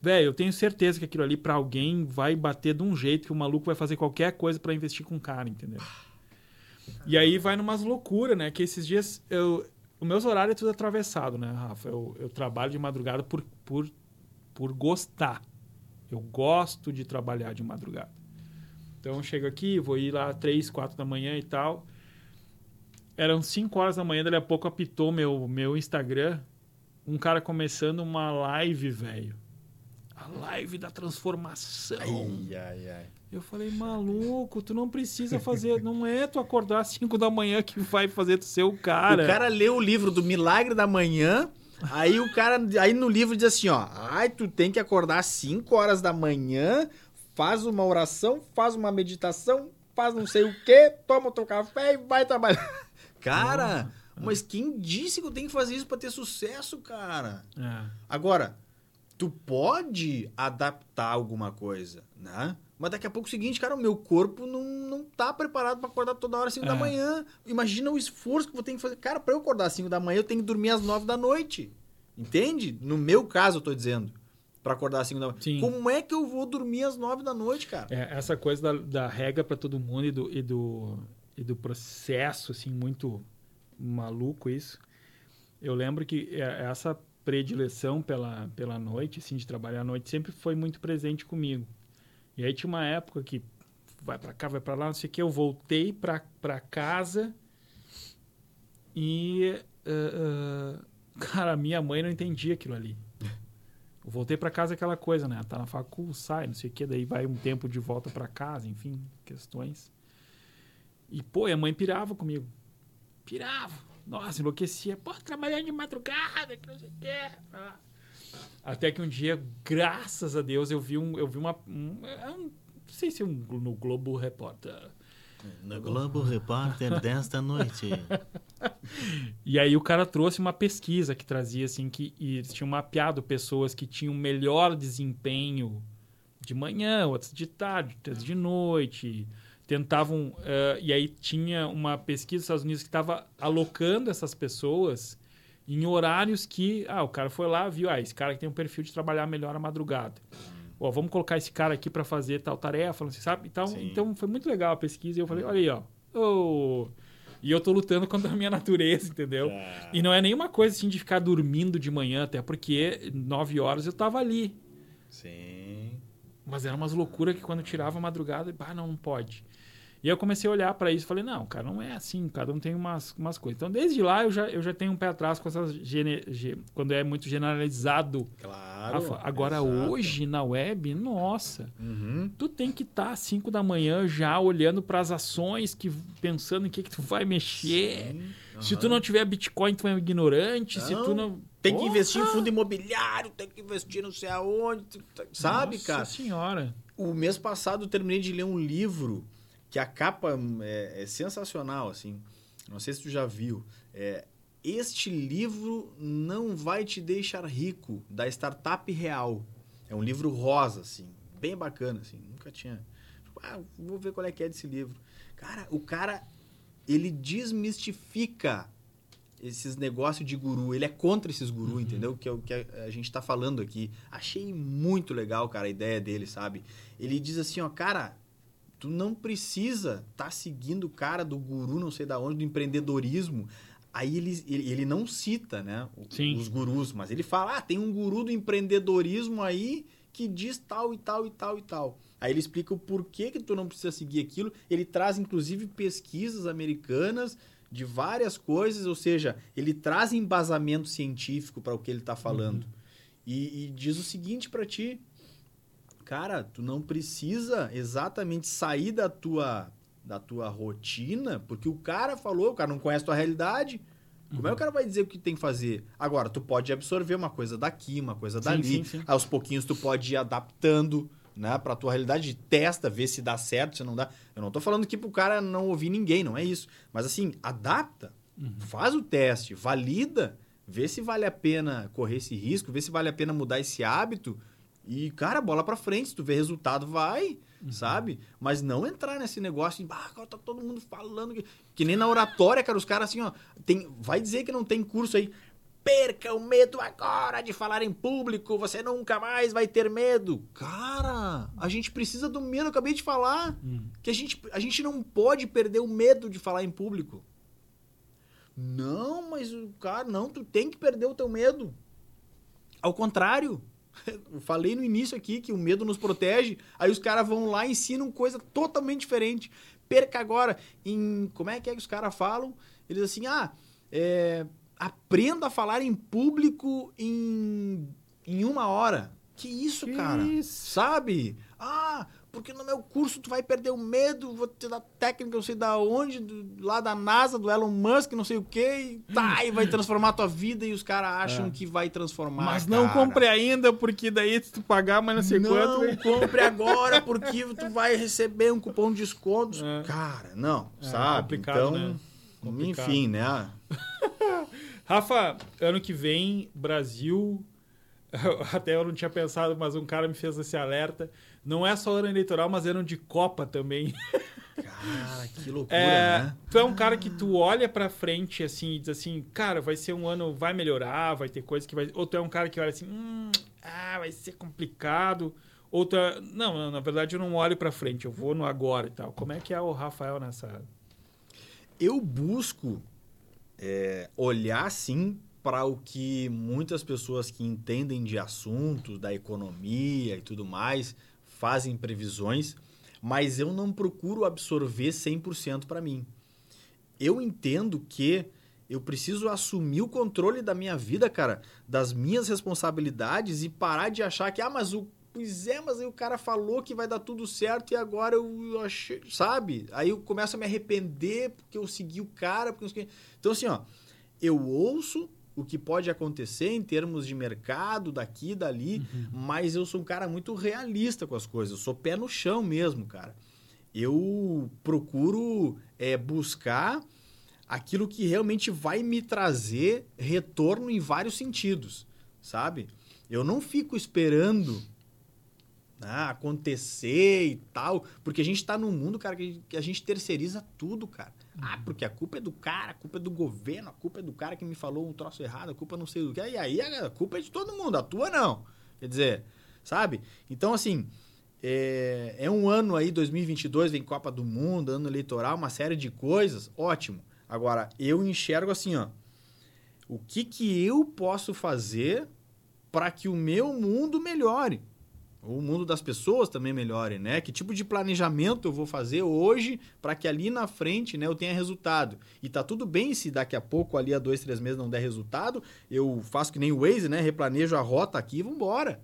Velho, eu tenho certeza que aquilo ali para alguém vai bater de um jeito que o maluco vai fazer qualquer coisa para investir com o cara, entendeu? E aí vai numas loucuras, né? Que esses dias eu. O meus horários é tudo atravessado, né, Rafa? Eu, eu trabalho de madrugada por, por, por gostar. Eu gosto de trabalhar de madrugada. Então eu chego aqui, vou ir lá três, quatro da manhã e tal. Eram 5 horas da manhã, dali a pouco apitou meu, meu Instagram. Um cara começando uma live, velho. A live da transformação. Ai, ai, ai. Eu falei, maluco, tu não precisa fazer. Não é tu acordar às 5 da manhã que vai fazer tu ser o cara. O cara leu o livro do Milagre da Manhã. Aí o cara, aí no livro diz assim, ó, ai, tu tem que acordar às 5 horas da manhã, faz uma oração, faz uma meditação, faz não sei o quê, toma o teu café e vai trabalhar. (laughs) Cara, mas quem disse que eu tenho que fazer isso para ter sucesso, cara? É. Agora, tu pode adaptar alguma coisa, né? Mas daqui a pouco é o seguinte, cara, o meu corpo não, não tá preparado para acordar toda hora às 5 da É. manhã. Imagina o esforço que eu vou ter que fazer. Cara, para eu acordar às 5 da manhã, eu tenho que dormir às 9 da noite. Entende? No meu caso, eu tô dizendo. Para acordar às 5 da manhã. Sim. Como é que eu vou dormir às 9 da noite, cara? É, essa coisa da, da regra para todo mundo e do, e, do, e do processo, assim, muito maluco isso. Eu lembro que é, essa predileção pela, pela noite, assim, de trabalhar à noite, sempre foi muito presente comigo. E aí tinha uma época que vai para cá, vai para lá, não sei o que, eu voltei para casa e... ah, ah, cara, minha mãe não entendia aquilo ali. Eu voltei para casa aquela coisa, né? Tá na facul, sai, não sei o que, daí vai um tempo de volta para casa, enfim, questões. E, pô, a mãe pirava comigo. Pirava. Nossa, enlouquecia. Pô, trabalhando de madrugada, que não sei o que. Até que um dia, graças a Deus, eu vi um. Eu vi uma. Um, é não sei se um, no Globo Repórter. No Globo Repórter desta noite. (laughs) E aí o cara trouxe uma pesquisa que trazia assim que eles tinham mapeado pessoas que tinham melhor desempenho de manhã, outras de tarde, outras de noite. Tentavam. eh, e aí tinha uma pesquisa dos Estados Unidos que estava alocando essas pessoas em horários que. Ah, o cara foi lá, viu, ah, esse cara que tem um perfil de trabalhar melhor à madrugada. Ó, vamos colocar esse cara aqui para fazer tal tarefa, não sei, sabe? Então, Sim. então foi muito legal a pesquisa e eu falei, olha aí, ó. ô, e eu tô lutando (laughs) contra a minha natureza, entendeu? E não é nenhuma coisa assim de ficar dormindo de manhã, até porque nove horas eu tava ali. Sim. Mas era umas loucuras que quando tirava a madrugada, bah, não, não pode. E eu comecei a olhar para isso e falei, não, cara, não é assim, cada um tem umas, umas coisas. Então, desde lá, eu já, eu já tenho um pé atrás com essas... gene- ge- quando é muito generalizado. Claro. a Agora, exato. hoje, na web, nossa, Uhum. tu tem que estar às 5 da manhã já olhando para as ações, que pensando em que, que tu vai mexer. Sim. Se tu não tiver Bitcoin, tu é um ignorante. Se Não, tu não... Tem que Porra! investir em fundo imobiliário, tem que investir não sei aonde. Sabe, Nossa cara? senhora. O mês passado eu terminei de ler um livro que a capa é, é sensacional, assim. Não sei se tu já viu. É, este livro não vai te deixar rico, da Startup Real. É um livro rosa, assim, bem bacana, assim. Nunca tinha. Ah, vou ver qual é que é desse livro. Cara, o cara, ele desmistifica esses negócios de guru. Ele é contra esses guru, entendeu? Que é o que a, gente tá falando aqui. Achei muito legal, cara, a ideia dele, sabe? Ele diz assim, ó, cara, tu não precisa tá seguindo o cara do guru, não sei da onde, do empreendedorismo. Aí ele, ele, ele não cita, né, Sim. os gurus, mas ele fala, ah, tem um guru do empreendedorismo aí que diz tal e tal e tal e tal. Aí ele explica o porquê que tu não precisa seguir aquilo. Ele traz, inclusive, pesquisas americanas de várias coisas, ou seja, ele traz embasamento científico para o que ele está falando. E, e diz o seguinte para ti, cara, tu não precisa exatamente sair da tua da tua rotina, porque o cara falou, o cara não conhece a tua realidade. Como é que o cara vai dizer o que tem que fazer? Agora, tu pode absorver uma coisa daqui, uma coisa dali. sim, sim. Aos pouquinhos tu pode ir adaptando, né, pra tua realidade, testa, vê se dá certo, se não dá. Eu não tô falando que pro cara não ouvir ninguém, não é isso. Mas assim, adapta, faz o teste, valida, vê se vale a pena correr esse risco, vê se vale a pena mudar esse hábito. E, cara, bola pra frente, se tu vê resultado, vai, sabe? Mas não entrar nesse negócio, de, ah, tá todo mundo falando que, que nem na oratória, cara, os caras assim, ó, tem, vai dizer que não tem curso aí. Perca o medo agora de falar em público, você nunca mais vai ter medo. Cara, a gente precisa do medo, eu acabei de falar. Que a gente, a gente não pode perder o medo de falar em público. Não, mas o cara, não, tu tem que perder o teu medo. Ao contrário, eu (laughs) falei no início aqui que o medo nos protege, aí os caras vão lá e ensinam coisa totalmente diferente. Perca agora em. Como é que é que os caras falam? Eles assim, ah, é, aprenda a falar em público em, em uma hora. Que isso, Que cara? isso? Sabe? Ah, porque no meu curso tu vai perder o medo, vou te dar técnica, não sei da onde, do- lá da NASA, do Elon Musk, não sei o quê, e tá, e vai transformar a tua vida e os caras acham É. que vai transformar. Mas não cara. compre ainda, porque daí se tu pagar mais não sei quanto... Não vem- compre agora, (laughs) porque tu vai receber um cupom de desconto. É. Cara, não, É, sabe? então, né? Enfim, né? (laughs) Rafa, ano que vem, Brasil. (laughs) Até eu não tinha pensado, mas um cara me fez esse alerta. Não é só ano eleitoral, mas ano de Copa também. Cara, que (laughs) loucura, É, né? Tu é um cara que tu olha pra frente assim e diz assim, cara, vai ser um ano, vai melhorar, vai ter coisa que vai. Ou tu é um cara que olha assim, hum, ah, vai ser complicado. Ou tu é... Não, na verdade eu não olho pra frente, eu vou no agora e tal. Como é que é o Rafael nessa. Eu busco é, olhar, sim, para o que muitas pessoas que entendem de assuntos, da economia e tudo mais, fazem previsões, mas eu não procuro absorver 100% para mim. Eu entendo que eu preciso assumir o controle da minha vida, cara, das minhas responsabilidades e parar de achar que, ah, mas o. Pois é, mas aí o cara falou que vai dar tudo certo e agora eu, achei. Sabe? Aí eu começo a me arrepender porque eu segui o cara. Porque. Então, assim, ó, eu ouço o que pode acontecer em termos de mercado, daqui, dali, mas eu sou um cara muito realista com as coisas. Eu sou pé no chão mesmo, cara. Eu procuro é, buscar aquilo que realmente vai me trazer retorno em vários sentidos, sabe? Eu não fico esperando né, acontecer e tal, porque a gente tá num mundo, cara, que a gente terceiriza tudo, cara. Ah, porque a culpa é do cara, a culpa é do governo, a culpa é do cara que me falou um troço errado, a culpa não sei do que. E aí a culpa é de todo mundo, a tua não. Quer dizer, sabe? Então, assim, é, é um ano aí, 2022, vem Copa do Mundo, ano eleitoral, uma série de coisas, ótimo. Agora, eu enxergo assim, ó, o que que eu posso fazer para que o meu mundo melhore? O mundo das pessoas também melhore, né? Que tipo de planejamento eu vou fazer hoje para que ali na frente, né, eu tenha resultado? E tá tudo bem se daqui a pouco, ali a dois, três meses não der resultado, eu faço que nem o Waze, né? Replanejo a rota aqui e vambora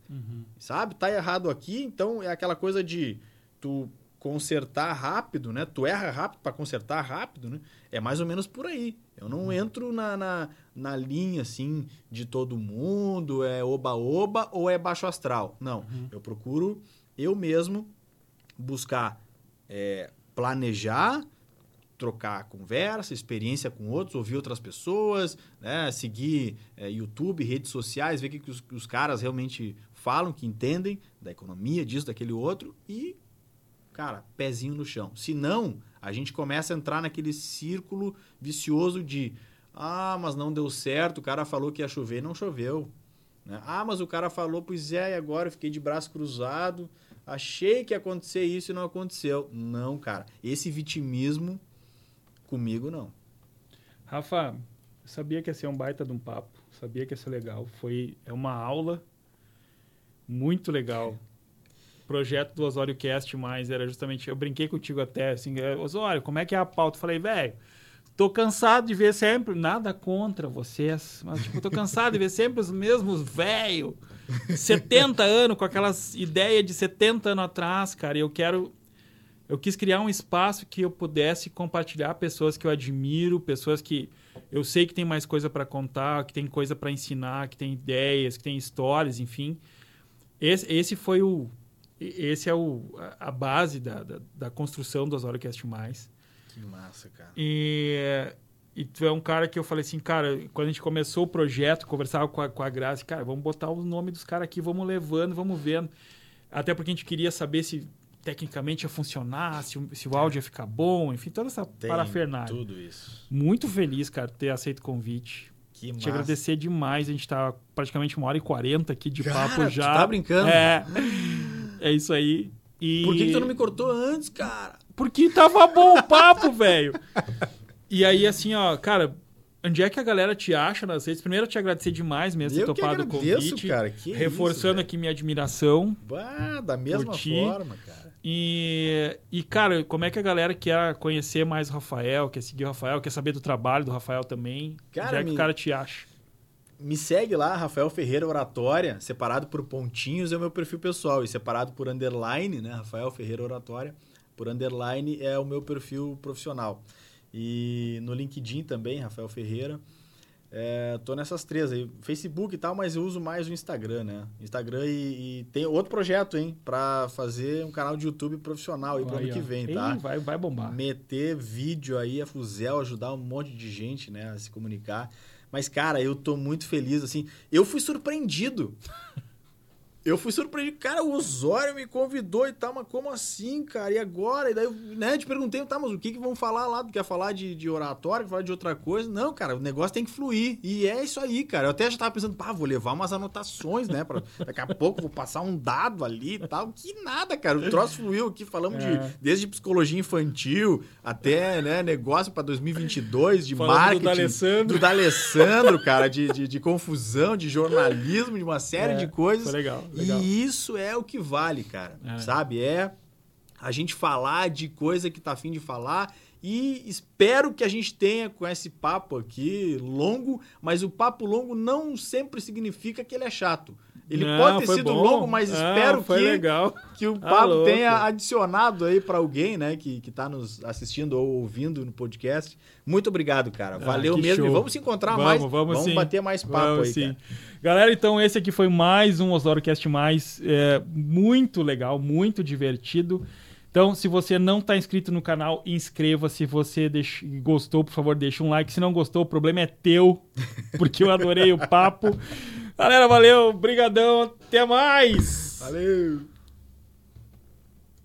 sabe? Tá errado aqui, então é aquela coisa de tu consertar rápido, né? Tu erra rápido para consertar rápido, né? É mais ou menos por aí. Eu não entro na, na, na linha, assim, de todo mundo, é oba-oba ou é baixo astral. Não, eu procuro eu mesmo buscar é, planejar, trocar conversa, experiência com outros, ouvir outras pessoas, né? seguir é, YouTube, redes sociais, ver o que, que os, que os caras realmente falam, que entendem da economia, disso, daquele outro e, cara, pezinho no chão. Se não, a gente começa a entrar naquele círculo vicioso de ah, mas não deu certo, o cara falou que ia chover, não choveu. né? Ah, mas o cara falou, pois é, e agora eu fiquei de braço cruzado, achei que ia acontecer isso e não aconteceu. Não, cara, esse vitimismo comigo não. Rafa, eu sabia que ia ser um baita de um papo, sabia que ia ser legal. Foi é uma aula muito legal. O (laughs) projeto do Osório Cast mais era justamente, eu brinquei contigo até assim, é, Osório, como é que é a pauta? Eu falei, velho, tô cansado de ver sempre, nada contra vocês, mas tipo, tô cansado de ver sempre os mesmos velho, 70 anos com aquelas ideias de 70 anos atrás, cara, e eu quero eu quis criar um espaço que eu pudesse compartilhar pessoas que eu admiro, pessoas que eu sei que tem mais coisa para contar, que tem coisa para ensinar, que tem ideias, que tem histórias, enfim. Esse, esse foi o. Esse é o, a a base da, da, da construção do Osório Cast Mais. Que massa, cara. E, e tu é um cara que eu falei assim, cara, quando a gente começou o projeto, conversava com a, com a Graça, cara, vamos botar o nome dos caras aqui, vamos levando, vamos vendo. Até porque a gente queria saber se tecnicamente ia funcionar, se, o- se o áudio ia ficar bom, enfim, toda essa Tem parafernália. tudo isso. Muito feliz, cara, ter aceito o convite. Que Te agradecer demais. A gente tá praticamente uma hora e quarenta aqui de Cara, papo tu já. tá brincando? É. (laughs) É isso aí. E... Por que, que tu não me cortou antes, cara? Porque tava bom o papo, velho. E aí, assim, ó, cara, onde é que a galera te acha nas redes? Primeiro, eu te agradecer demais mesmo ter Eu que topado o convite. cara. Que reforçando isso, aqui minha admiração. Bah, da mesma forma, cara. E, e, cara, como é que a galera quer conhecer mais o Rafael, quer seguir o Rafael, quer saber do trabalho do Rafael também? Cara, Já é que me- o cara te acha? Me segue lá, Rafael Ferreira Oratória, separado por pontinhos é o meu perfil pessoal e separado por underline, né? Rafael Ferreira Oratória, por underline é o meu perfil profissional. E no LinkedIn também, Rafael Ferreira. É, tô nessas três aí, Facebook e tal, mas eu uso mais o Instagram, né? Instagram e, e tem outro projeto, hein? Pra fazer um canal de YouTube profissional aí pro ano Aí, que vem, tá? vai, vai bombar. meter vídeo aí a fuzel, ajudar um monte de gente, né, a se comunicar. Mas, cara, eu tô muito feliz, assim. Eu fui surpreendido. (laughs) Eu fui surpreendido. Cara, o Osório me convidou e tal, mas como assim, cara? E agora? E daí, eu, né, te perguntei, tá, mas o que que vão falar lá? Tu quer falar de, de oratório, quer falar de outra coisa? Não, cara, o negócio tem que fluir. E é isso aí, cara. Eu até já tava pensando, pá, vou levar umas anotações, né? Pra, (laughs) daqui a pouco vou passar um dado ali e tal. Que nada, cara. O troço fluiu aqui, falamos É. de desde psicologia infantil até, né, negócio pra 2022, de Falando do marketing. D'Alessandro. Do D'Alessandro, cara, de, de, de confusão, de jornalismo, de uma série É, de coisas. foi legal, legal. E isso é o que vale, cara. É. Sabe? É a gente falar de coisa que tá afim de falar. E espero que a gente tenha com esse papo aqui longo, mas o papo longo não sempre significa que ele é chato. Ele Não, pode ter sido bom. longo, mas Ah, espero foi que, legal. que o Ah, papo louco. tenha adicionado aí pra alguém, né, que, que tá nos assistindo ou ouvindo no podcast. Muito obrigado, cara. Valeu Ah, mesmo. E vamos se encontrar Vamos, mais. vamos sim. bater mais papo Vamos aí, sim. cara. Galera, então esse aqui foi mais um OsóroCast Mais. É, muito legal, muito divertido. Então, se você não está inscrito no canal, inscreva-se. Se você deix- gostou, por favor, deixa um like. Se não gostou, o problema é teu, (laughs) porque eu adorei o papo. Galera, valeu, brigadão, até mais! Valeu!